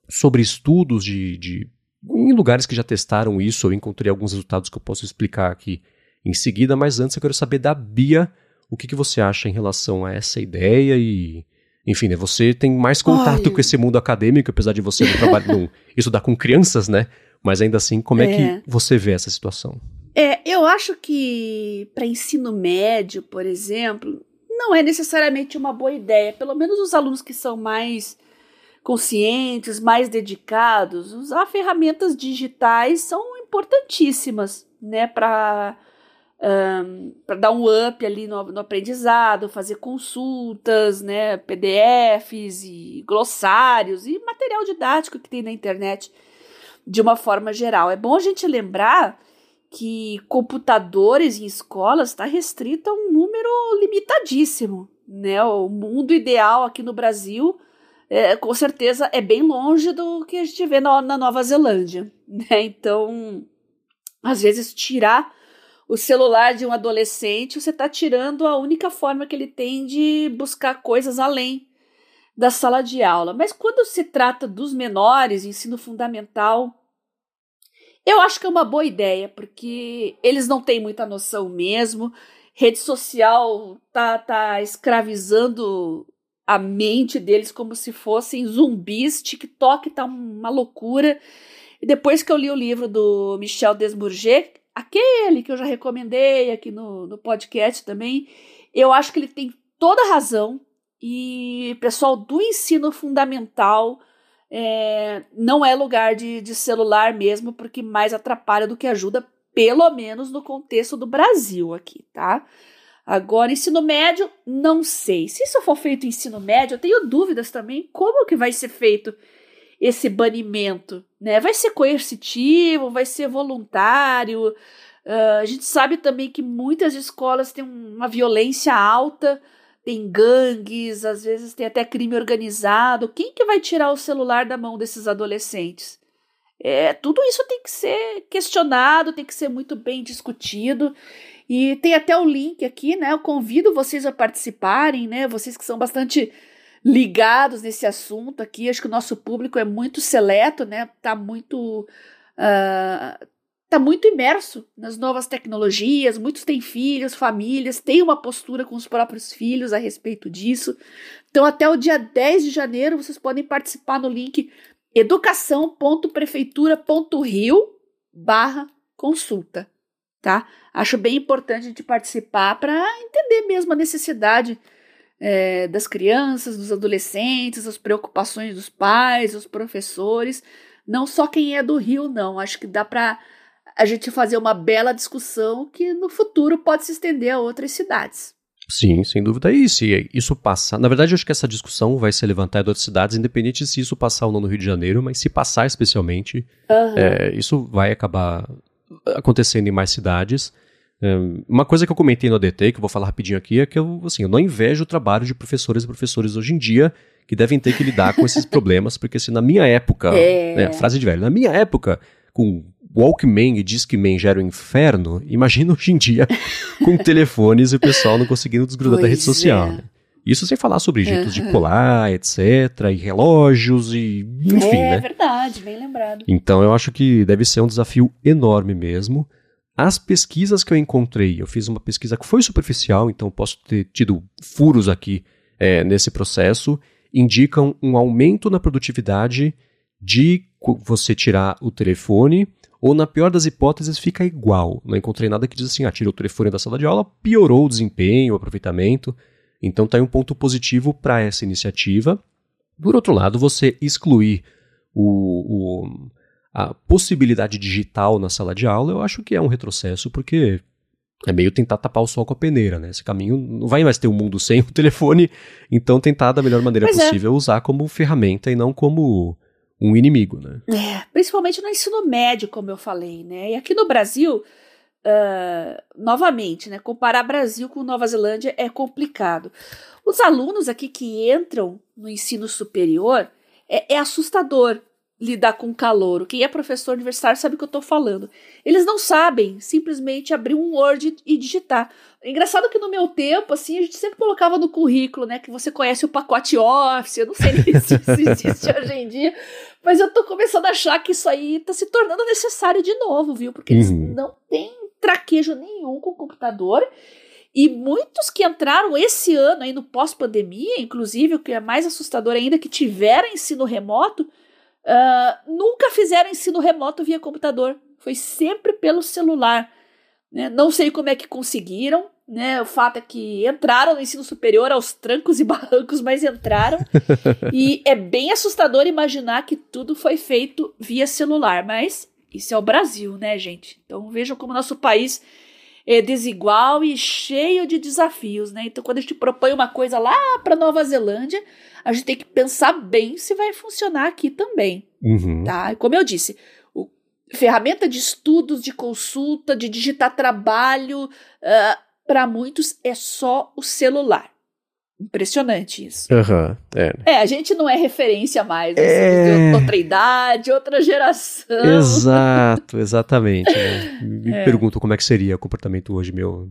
Speaker 1: sobre estudos de, de em lugares que já testaram isso, eu encontrei alguns resultados que eu posso explicar aqui em seguida, mas antes eu quero saber da Bia o que, que você acha em relação a essa ideia e. Enfim, né, você tem mais contato Olha. com esse mundo acadêmico, apesar de você não trabalhar, não estudar com crianças, né? Mas ainda assim, como é, é que você vê essa situação?
Speaker 2: É, eu acho que para ensino médio, por exemplo, não é necessariamente uma boa ideia. Pelo menos os alunos que são mais conscientes, mais dedicados, usar ferramentas digitais são importantíssimas, né, para um, para dar um up ali no, no, aprendizado, fazer consultas, né, PDFs e glossários e material didático que tem na internet de uma forma geral. É bom a gente lembrar que computadores em escolas está restrito a um número limitadíssimo, né? O mundo ideal aqui no Brasil, é, com certeza, é bem longe do que a gente vê na, na Nova Zelândia, né? Então, às vezes, tirar o celular de um adolescente, você está tirando a única forma que ele tem de buscar coisas além da sala de aula. Mas quando se trata dos menores, ensino fundamental, eu acho que é uma boa ideia, porque eles não têm muita noção mesmo. Rede social tá, tá escravizando a mente deles como se fossem zumbis. TikTok tá uma loucura. E depois que eu li o livro do Michel Desbourget, aquele que eu já recomendei aqui no, no podcast também, eu acho que ele tem toda a razão. E pessoal do ensino fundamental é, não é lugar de, de celular mesmo, porque mais atrapalha do que ajuda, pelo menos no contexto do Brasil aqui, tá? Agora, ensino médio, não sei. Se isso for feito ensino médio, eu tenho dúvidas também como que vai ser feito esse banimento, né? Vai ser coercitivo, vai ser voluntário. Uh, a gente sabe também que muitas escolas têm uma violência alta, tem gangues, às vezes tem até crime organizado. Quem que vai tirar o celular da mão desses adolescentes? É, tudo isso tem que ser questionado, tem que ser muito bem discutido. E tem até o link aqui, né? Eu convido vocês a participarem, né? Vocês que são bastante ligados nesse assunto aqui. Acho que o nosso público é muito seleto, né? Tá muito. Uh, muito imerso nas novas tecnologias, muitos têm filhos, famílias, têm uma postura com os próprios filhos a respeito disso. Então, até o dia 10 de janeiro, vocês podem participar no link educação.prefeitura.rio barra consulta, tá? Acho bem importante a gente participar para entender mesmo a necessidade é, das crianças, dos adolescentes, as preocupações dos pais, dos professores, não só quem é do Rio, não. Acho que dá para a gente fazer uma bela discussão que no futuro pode se estender a outras cidades.
Speaker 1: Sim, sem dúvida. E se isso passar. Na verdade, eu acho que essa discussão vai ser levantada em outras cidades, independente se isso passar ou não no Rio de Janeiro, mas se passar especialmente, uhum. é, isso vai acabar acontecendo em mais cidades. Uma coisa que eu comentei no ADT, que eu vou falar rapidinho aqui, é que eu, assim, eu não invejo o trabalho de professores e professores hoje em dia que devem ter que lidar com esses problemas, porque se na minha época, é. né, frase de velho, na minha época, com Walkman e Discman já era o um inferno, imagina hoje em dia com telefones e o pessoal não conseguindo desgrudar pois da rede social. É. Né? Isso sem falar sobre jeitos uhum. de colar, etc, e relógios e enfim, é, né?
Speaker 2: É verdade, bem lembrado.
Speaker 1: Então eu acho que deve ser um desafio enorme mesmo. As pesquisas que eu encontrei, eu fiz uma pesquisa que foi superficial, então posso ter tido furos aqui é, nesse processo, indicam um aumento na produtividade de você tirar o telefone, ou na pior das hipóteses fica igual. Não encontrei nada que diz assim, ah, tirou o telefone da sala de aula, piorou o desempenho, o aproveitamento. Então tá aí um ponto positivo para essa iniciativa. Por outro lado, você excluir o, o a possibilidade digital na sala de aula, eu acho que é um retrocesso, porque é meio tentar tapar o sol com a peneira, né? Esse caminho não vai mais ter um mundo sem o telefone, então tentar da melhor maneira é. possível é. usar como ferramenta e não como um inimigo, né?
Speaker 2: É, principalmente no ensino médio, como eu falei, né? E aqui no Brasil, uh, novamente, né? Comparar Brasil com Nova Zelândia é complicado. Os alunos aqui que entram no ensino superior é, é assustador lidar com calor. Quem é professor universitário sabe o que eu estou falando. Eles não sabem simplesmente abrir um Word e digitar. É engraçado que no meu tempo, assim, a gente sempre colocava no currículo, né, que você conhece o pacote Office, eu não sei se existe hoje em dia, mas eu tô começando a achar que isso aí tá se tornando necessário de novo, viu? Porque eles uhum. não têm traquejo nenhum com o computador. E muitos que entraram esse ano aí no pós-pandemia, inclusive, o que é mais assustador ainda, que tiveram ensino remoto, uh, nunca fizeram ensino remoto via computador. Foi sempre pelo celular. Né? Não sei como é que conseguiram, né? O fato é que entraram no ensino superior aos trancos e barrancos, mas entraram. e é bem assustador imaginar que tudo foi feito via celular, mas isso é o Brasil, né, gente? Então vejam como nosso país é desigual e cheio de desafios, né? Então quando a gente propõe uma coisa lá para Nova Zelândia, a gente tem que pensar bem se vai funcionar aqui também,
Speaker 1: uhum.
Speaker 2: tá? Como eu disse, ferramenta de estudos, de consulta, de digitar trabalho, uh, ah, para muitos é só o celular. Impressionante isso.
Speaker 1: Uhum, é.
Speaker 2: é, a gente não é referência mais. É... outra idade, outra geração.
Speaker 1: Exato, exatamente. Né? Me é. pergunto como é que seria o comportamento hoje meu.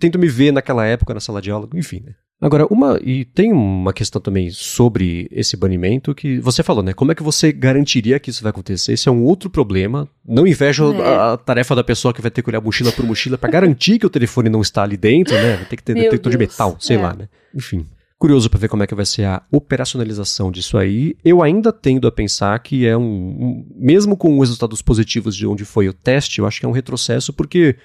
Speaker 1: Tento me ver naquela época na sala de aula, enfim, né? Agora, uma. E tem uma questão também sobre esse banimento que você falou, né? Como é que você garantiria que isso vai acontecer? Esse é um outro problema. Não invejo é. a, a, tarefa da pessoa que vai ter que olhar mochila por mochila para garantir que o telefone não está ali dentro, né? Vai ter que ter Meu detector Deus. de metal, sei é. lá, né? Enfim. Curioso para ver como é que vai ser a operacionalização disso aí. Eu ainda tendo a pensar que é um, um. Mesmo com os resultados positivos de onde foi o teste, eu acho que é um retrocesso, porque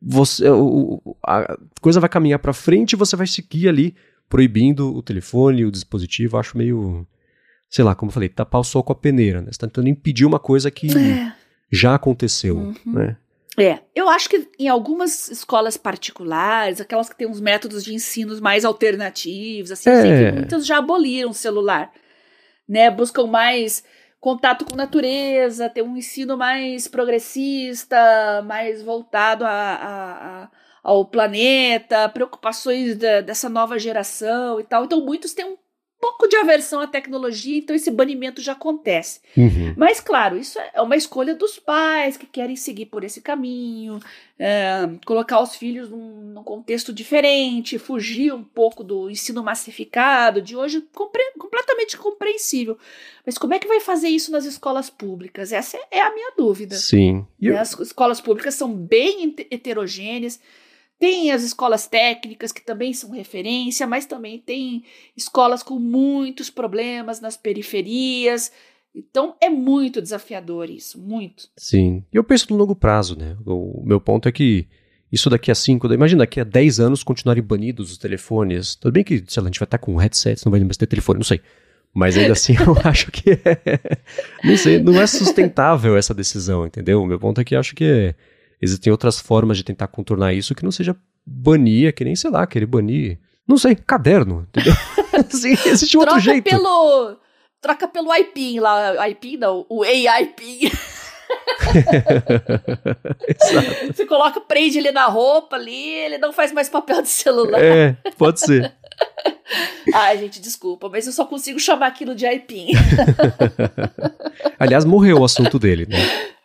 Speaker 1: você, o, a coisa vai caminhar para frente e você vai seguir ali proibindo o telefone, o dispositivo. Acho meio, sei lá, como eu falei, tapar o sol com a peneira. Né? Você está tentando impedir uma coisa que é. já aconteceu. Uhum. Né?
Speaker 2: É, eu acho que em algumas escolas particulares, aquelas que têm uns métodos de ensino mais alternativos, assim, é. muitas já aboliram o celular, né? Buscam mais contato com natureza, ter um ensino mais progressista, mais voltado a, a, a, ao planeta, preocupações da, dessa nova geração e tal. Então, muitos têm um pouco de aversão à tecnologia, então esse banimento já acontece.
Speaker 1: Uhum.
Speaker 2: Mas, claro, isso é uma escolha dos pais que querem seguir por esse caminho, é, colocar os filhos num, num, contexto diferente, fugir um pouco do ensino massificado de hoje, compre completamente compreensível. Mas como é que vai fazer isso nas escolas públicas? Essa é, é a minha dúvida.
Speaker 1: Sim.
Speaker 2: Né? As escolas públicas são bem heterogêneas tem as escolas técnicas, que também são referência, mas também tem escolas com muitos problemas nas periferias. Então é muito desafiador isso, muito.
Speaker 1: Sim. E eu penso no longo prazo, né? O meu ponto é que isso daqui a 5, imagina daqui a 10 anos continuarem banidos os telefones. Tudo bem que, sei lá, a gente vai estar com headsets, não vai mais ter telefone, não sei. Mas ainda assim eu acho que é. Não sei, não é sustentável essa decisão, entendeu? O meu ponto é que eu acho que é existem outras formas de tentar contornar isso que não seja banir, é que nem, sei lá, querer banir, não sei, caderno, entendeu? assim, existe outro jeito.
Speaker 2: Pelo, troca pelo IPIN lá, IPIN não, o AIPIN. Você coloca, prende ele na roupa ali, ele não faz mais papel de celular.
Speaker 1: É, pode ser.
Speaker 2: Ai, gente, desculpa, mas eu só consigo chamar aquilo de IPIN.
Speaker 1: Aliás, morreu o assunto dele, né?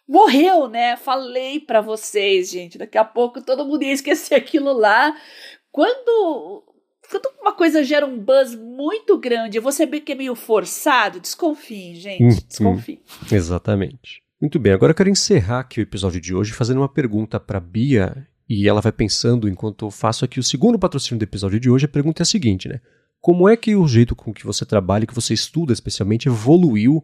Speaker 2: Morreu, né? Falei para vocês, gente. Daqui a pouco todo mundo ia esquecer aquilo lá. Quando quando uma coisa gera um buzz muito grande, você vê que é meio forçado, desconfie, gente. Hum, desconfie.
Speaker 1: Hum, exatamente. Muito bem, agora eu quero encerrar aqui o episódio de hoje fazendo uma pergunta para Bia e ela vai pensando enquanto eu faço aqui o segundo patrocínio do episódio de hoje. A pergunta é a seguinte, né? Como é que o jeito com que você trabalha, que você estuda especialmente, evoluiu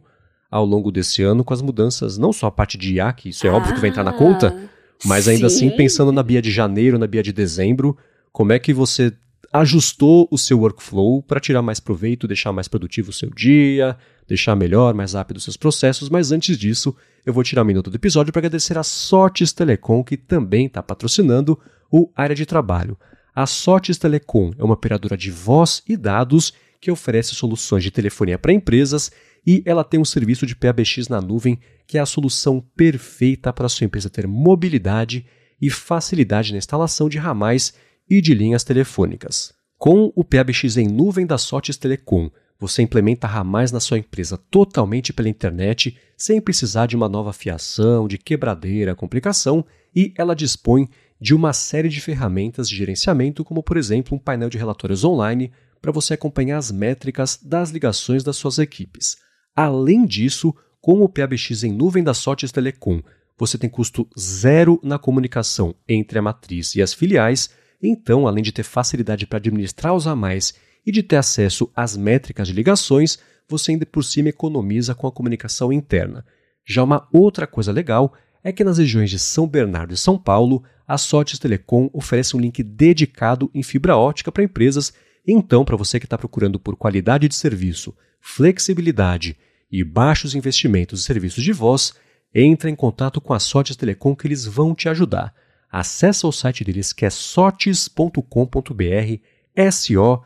Speaker 1: ao longo desse ano com as mudanças, não só a parte de IA, que isso é ah, óbvio que vai entrar na conta, mas ainda assim, sim. assim pensando na Bia de janeiro, na Bia de dezembro, como é que você ajustou o seu workflow para tirar mais proveito, deixar mais produtivo o seu dia, deixar melhor, mais rápido os seus processos, mas antes disso, eu vou tirar um minuto do episódio para agradecer a Sortes Telecom, que também está patrocinando o Área de Trabalho. A Sortes Telecom é uma operadora de voz e dados que oferece soluções de telefonia para empresas e ela tem um serviço de PABX na nuvem que é a solução perfeita para sua empresa ter mobilidade e facilidade na instalação de ramais e de linhas telefônicas. Com o PABX em nuvem da Sotes Telecom, você implementa ramais na sua empresa totalmente pela internet, sem precisar de uma nova fiação, de quebradeira, complicação, e ela dispõe de uma série de ferramentas de gerenciamento, como por exemplo um painel de relatórios online para você acompanhar as métricas das ligações das suas equipes. Além disso, com o PABX em nuvem da Sotes Telecom, você tem custo zero na comunicação entre a matriz e as filiais, então, além de ter facilidade para administrar os a mais e de ter acesso às métricas de ligações, você ainda por cima economiza com a comunicação interna. Já uma outra coisa legal é que nas regiões de São Bernardo e São Paulo, a Sotes Telecom oferece um link dedicado em fibra ótica para empresas então, para você que está procurando por qualidade de serviço, flexibilidade e baixos investimentos em serviços de voz, entre em contato com a Sotes Telecom que eles vão te ajudar. Acesse o site deles que é sotes.com.br, S-O-T-H-I-S.com.br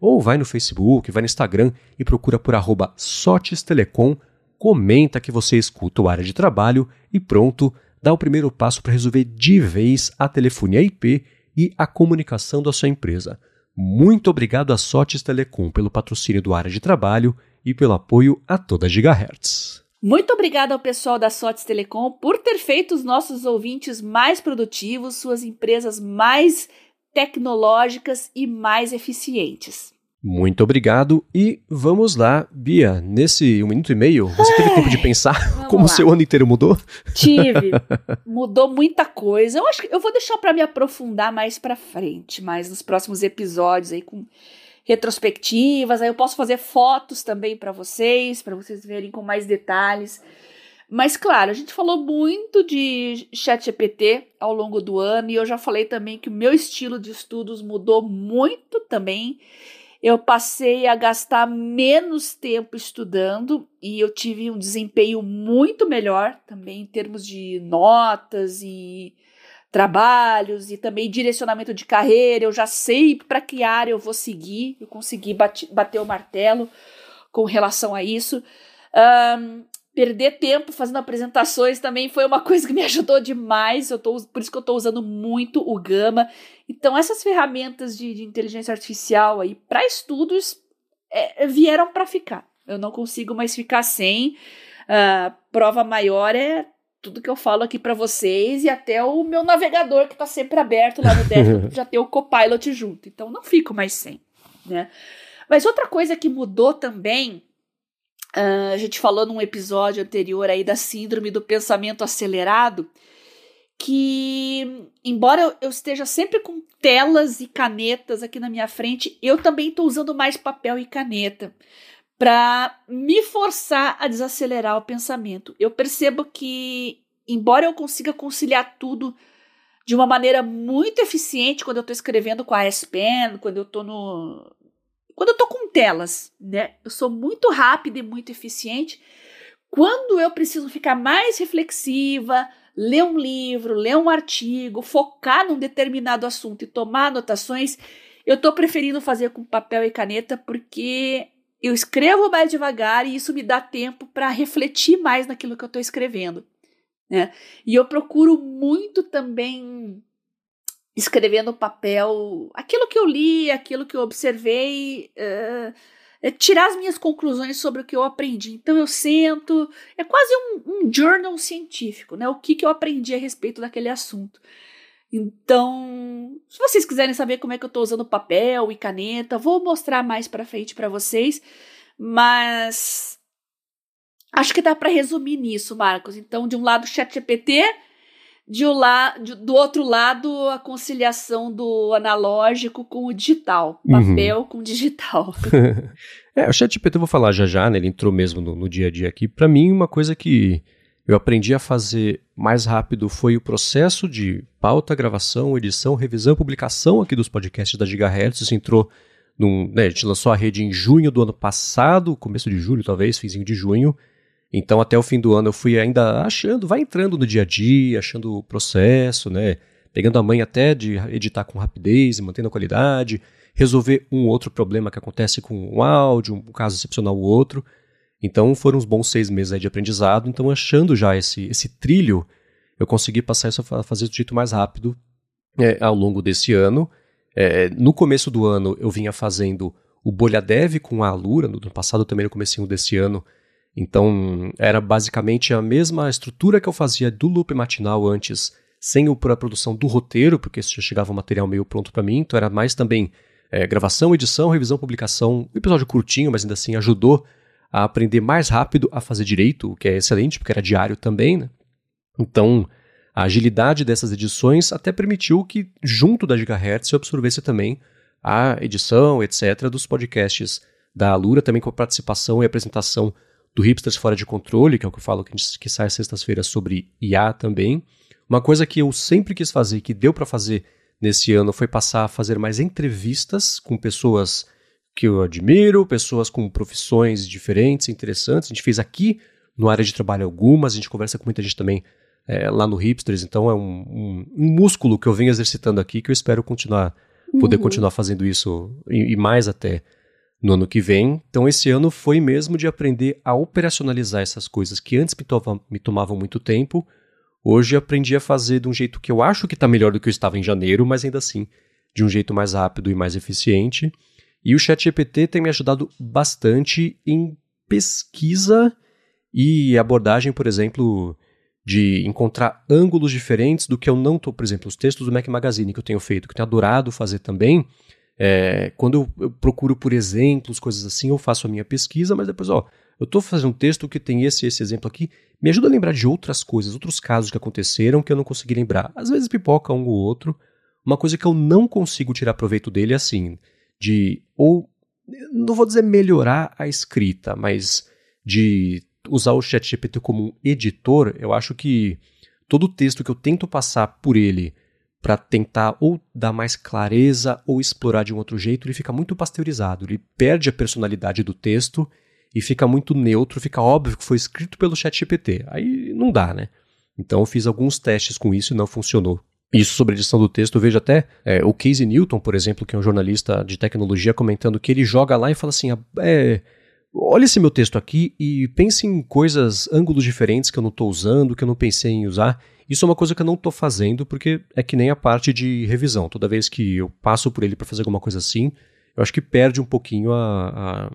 Speaker 1: ou vai no Facebook, vai no Instagram e procura por arroba Sotes Telecom, comenta que você escuta o área de trabalho e pronto, dá o primeiro passo para resolver de vez a telefonia IP e a comunicação da sua empresa. Muito obrigado a Sotes Telecom pelo patrocínio do área de trabalho e pelo apoio a toda a Gigahertz.
Speaker 2: Muito obrigado ao pessoal da Sotes Telecom por ter feito os nossos ouvintes mais produtivos, suas empresas mais tecnológicas e mais eficientes.
Speaker 1: Muito obrigado e vamos lá, Bia. Nesse um minuto e meio, você teve tempo de pensar como o seu ano inteiro mudou?
Speaker 2: Tive. Mudou muita coisa. Eu acho que eu vou deixar para me aprofundar mais para frente, mais nos próximos episódios aí com retrospectivas. Aí eu posso fazer fotos também para vocês, para vocês verem com mais detalhes. Mas claro, a gente falou muito de ChatGPT ao longo do ano e eu já falei também que o meu estilo de estudos mudou muito também eu passei a gastar menos tempo estudando e eu tive um desempenho muito melhor também em termos de notas e trabalhos e também direcionamento de carreira. Eu já sei para que área eu vou seguir, eu consegui bate, bater o martelo com relação a isso. Um, perder tempo fazendo apresentações também foi uma coisa que me ajudou demais. Eu tô, por isso que eu estou usando muito o Gama. Então, essas ferramentas de, de inteligência artificial aí para estudos é, vieram para ficar. Eu não consigo mais ficar sem. Uh, prova maior é tudo que eu falo aqui para vocês e até o meu navegador que está sempre aberto lá no desktop já tem o Copilot junto. Então, não fico mais sem, né? Mas outra coisa que mudou também Uh, a gente falou num episódio anterior aí da síndrome do pensamento acelerado, que embora eu esteja sempre com telas e canetas aqui na minha frente, eu também estou usando mais papel e caneta para me forçar a desacelerar o pensamento. Eu percebo que, embora eu consiga conciliar tudo de uma maneira muito eficiente quando eu estou escrevendo com a S-Pen, quando eu estou no, quando eu tô com telas, né? Eu sou muito rápida e muito eficiente. Quando eu preciso ficar mais reflexiva, ler um livro, ler um artigo, focar num determinado assunto e tomar anotações, eu tô preferindo fazer com papel e caneta porque eu escrevo mais devagar e isso me dá tempo para refletir mais naquilo que eu estou escrevendo. Né? E eu procuro muito também escrever no papel aquilo que eu li, aquilo que eu observei, uh, tirar as minhas conclusões sobre o que eu aprendi. Então eu sento, é quase um, um journal científico, né? O que, que eu aprendi a respeito daquele assunto. Então, se vocês quiserem saber como é que eu estou usando papel e caneta, vou mostrar mais para frente para vocês, mas acho que dá para resumir nisso, Marcos. Então, de um lado, ChatGPT, de la, de, do outro lado, a conciliação do analógico com o digital, uhum. papel uhum. com digital.
Speaker 1: é, o ChatGPT eu vou falar já já, né? Ele entrou mesmo no, no dia a dia aqui. Para mim, uma coisa que eu aprendi a fazer mais rápido foi o processo de pauta, gravação, edição, revisão, publicação aqui dos podcasts da Gigahertz. Isso entrou num, né, a gente lançou a rede em junho do ano passado, começo de julho talvez, finzinho de junho. Então, até o fim do ano, eu fui ainda achando, vai entrando no dia a dia, achando o processo, né? pegando a mãe até de editar com rapidez mantendo a qualidade, resolver um outro problema que acontece com um áudio, um caso excepcional ou outro. Então foram uns bons seis meses de aprendizado. Então, achando já esse, esse trilho, eu consegui passar isso a fazer do jeito mais rápido é, ao longo desse ano. É, no começo do ano, eu vinha fazendo o Bolha Dev com a Alura, no ano passado também no começo desse ano. Então, era basicamente a mesma estrutura que eu fazia do loop matinal antes, sem a produção do roteiro, porque já chegava o material meio pronto para mim. Então, era mais também é, gravação, edição, revisão, publicação. O episódio curtinho, mas ainda assim ajudou a aprender mais rápido a fazer direito, o que é excelente, porque era diário também, né? Então, a agilidade dessas edições até permitiu que, junto da Gigahertz, eu absorvesse também a edição, etc., dos podcasts da Alura, também com a participação e apresentação do Hipsters Fora de Controle, que é o que eu falo que, que sai sextas-feiras sobre IA também. Uma coisa que eu sempre quis fazer, que deu para fazer nesse ano, foi passar a fazer mais entrevistas com pessoas que eu admiro, pessoas com profissões diferentes, interessantes. A gente fez aqui no área de trabalho algumas, a gente conversa com muita gente também é, lá no Hipsters, então é um, um, um, músculo que eu venho exercitando aqui que eu espero continuar, poder uhum. continuar fazendo isso e, e, mais até no ano que vem. Então esse ano foi mesmo de aprender a operacionalizar essas coisas que antes me, tova, me tomavam muito tempo. Hoje aprendi a fazer de um jeito que eu acho que está melhor do que eu estava em janeiro, mas ainda assim de um jeito mais rápido e mais eficiente. E o ChatGPT tem me ajudado bastante em pesquisa e abordagem, por exemplo, de encontrar ângulos diferentes do que eu não estou, por exemplo, os textos do Mac Magazine que eu tenho feito, que eu tenho adorado fazer também. É, quando eu, eu, procuro por exemplos, coisas assim, eu faço a minha pesquisa, mas depois, ó, eu estou fazendo um texto que tem esse esse exemplo aqui, me ajuda a lembrar de outras coisas, outros casos que aconteceram que eu não consegui lembrar. Às vezes pipoca um ou outro. Uma coisa que eu não consigo tirar proveito dele é assim, de ou não vou dizer melhorar a escrita, mas de usar o ChatGPT como um editor, eu acho que todo o texto que eu tento passar por ele para tentar ou dar mais clareza ou explorar de um outro jeito, ele fica muito pasteurizado, ele perde a personalidade do texto e fica muito neutro, fica óbvio que foi escrito pelo ChatGPT. Aí não dá, né? Então eu fiz alguns testes com isso e não funcionou. Isso sobre edição do texto, eu vejo até é, o Casey Newton, por exemplo, que é um jornalista de tecnologia, comentando que ele joga lá e fala assim: ah, é, olha esse meu texto aqui e pense em coisas, ângulos diferentes que eu não estou usando, que eu não pensei em usar. Isso é uma coisa que eu não estou fazendo, porque é que nem a parte de revisão. Toda vez que eu passo por ele para fazer alguma coisa assim, eu acho que perde um pouquinho a. a...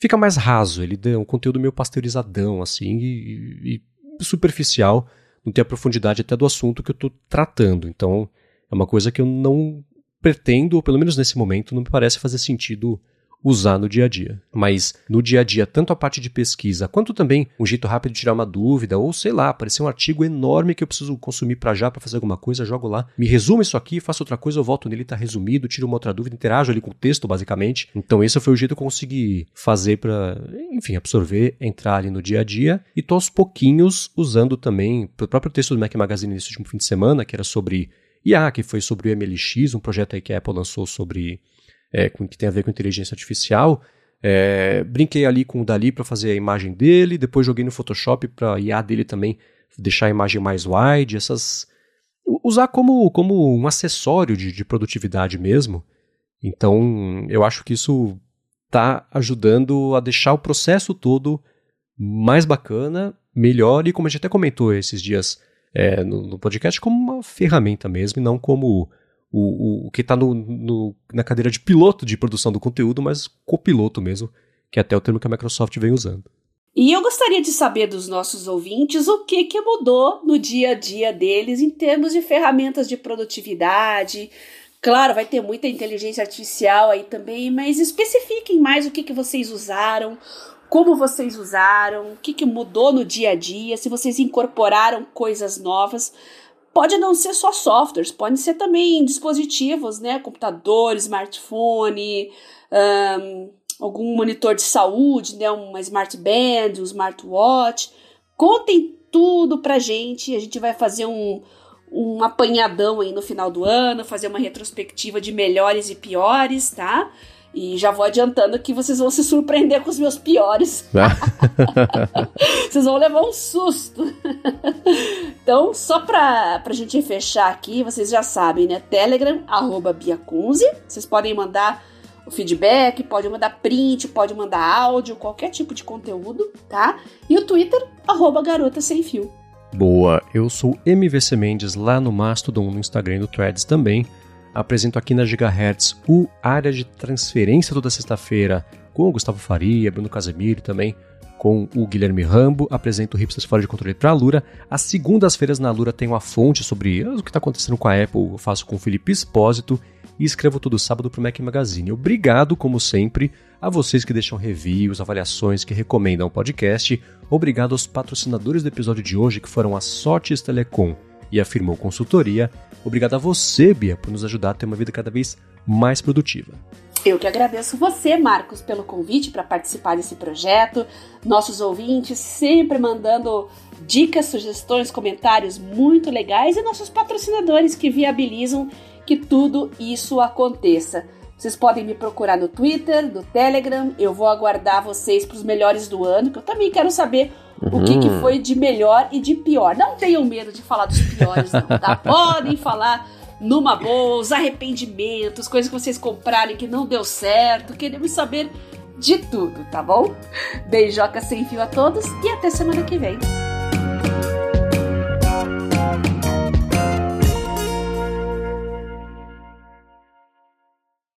Speaker 1: Fica mais raso, ele é um conteúdo meio pasteurizadão, assim, e, e superficial não tem a profundidade até do assunto que eu estou tratando. Então, é uma coisa que eu não pretendo, ou pelo menos nesse momento, não me parece fazer sentido usar no dia a dia. Mas no dia a dia, tanto a parte de pesquisa, quanto também um jeito rápido de tirar uma dúvida, ou sei lá, aparecer um artigo enorme que eu preciso consumir para já para fazer alguma coisa, jogo lá, me resumo isso aqui, faço outra coisa, eu volto nele, tá resumido, tiro uma outra dúvida, interajo ali com o texto, basicamente. Então esse foi o jeito que eu consegui fazer para, enfim, absorver, entrar ali no dia a dia e tô aos pouquinhos usando também o próprio texto do Mac Magazine nesse último fim de semana, que era sobre IA, que foi sobre o MLX, um projeto aí que a Apple lançou sobre é, que tem a ver com inteligência artificial. É, brinquei ali com o Dali para fazer a imagem dele, depois joguei no Photoshop para IA dele também deixar a imagem mais wide, essas usar como, como um acessório de, de produtividade mesmo. Então, eu acho que isso está ajudando a deixar o processo todo mais bacana, melhor e, como a gente até comentou esses dias é, no, no, podcast, como uma ferramenta mesmo, e não como o, o, o que está no, no, na cadeira de piloto de produção do conteúdo, mas copiloto mesmo, que é até o termo que a Microsoft vem usando.
Speaker 2: E eu gostaria de saber dos nossos ouvintes o que, que mudou no dia a dia deles em termos de ferramentas de produtividade. Claro, vai ter muita inteligência artificial aí também, mas especifiquem mais o que, que vocês usaram, como vocês usaram, o que, que mudou no dia a dia, se vocês incorporaram coisas novas Pode não ser só softwares, pode ser também dispositivos, né? Computador, smartphone, um, algum monitor de saúde, né? Uma smart band, um smartwatch. Contem tudo pra gente. A gente vai fazer um, um apanhadão aí no final do ano, fazer uma retrospectiva de melhores e piores, tá? E já vou adiantando que vocês vão se surpreender com os meus piores. vocês vão levar um susto. então, só pra, pra gente fechar aqui, vocês já sabem, né? Telegram, arroba Biacunze. Vocês podem mandar o feedback, pode mandar print, pode mandar áudio, qualquer tipo de conteúdo, tá? E o Twitter, arroba Garota Sem Fio.
Speaker 1: Boa, eu sou MVC Mendes lá no Mastodon, no Instagram e no Threads também. Apresento aqui na Gigahertz o Área de Transferência toda sexta-feira com o Gustavo Faria, Bruno Casemiro também com o Guilherme Rambo, apresento o Hipsters Fora de Controle para a Lura. Às segundas-feiras na Lura tem uma fonte sobre o que está acontecendo com a Apple, eu faço com o Felipe Espósito e escrevo todo sábado para o Mac Magazine. Obrigado, como sempre, a vocês que deixam reviews, avaliações, que recomendam o podcast. Obrigado aos patrocinadores do episódio de hoje, que foram a Sortes Telecom e a Firmou Consultoria. Obrigado a você, Bia, por nos ajudar a ter uma vida cada vez mais produtiva.
Speaker 2: Eu que agradeço você, Marcos, pelo convite para participar desse projeto. Nossos ouvintes sempre mandando dicas, sugestões, comentários muito legais e nossos patrocinadores que viabilizam que tudo isso aconteça. Vocês podem me procurar no Twitter, no Telegram. Eu vou aguardar vocês para os melhores do ano, que eu também quero saber uhum. o que, que, uhum. foi de melhor e de pior. Não tenham medo de falar dos piores, não, tá? Podem falar numa boa, os arrependimentos, coisas que vocês compraram que não deu certo. Queremos saber de tudo, tá bom? Beijoca sem fio a todos e até semana que vem.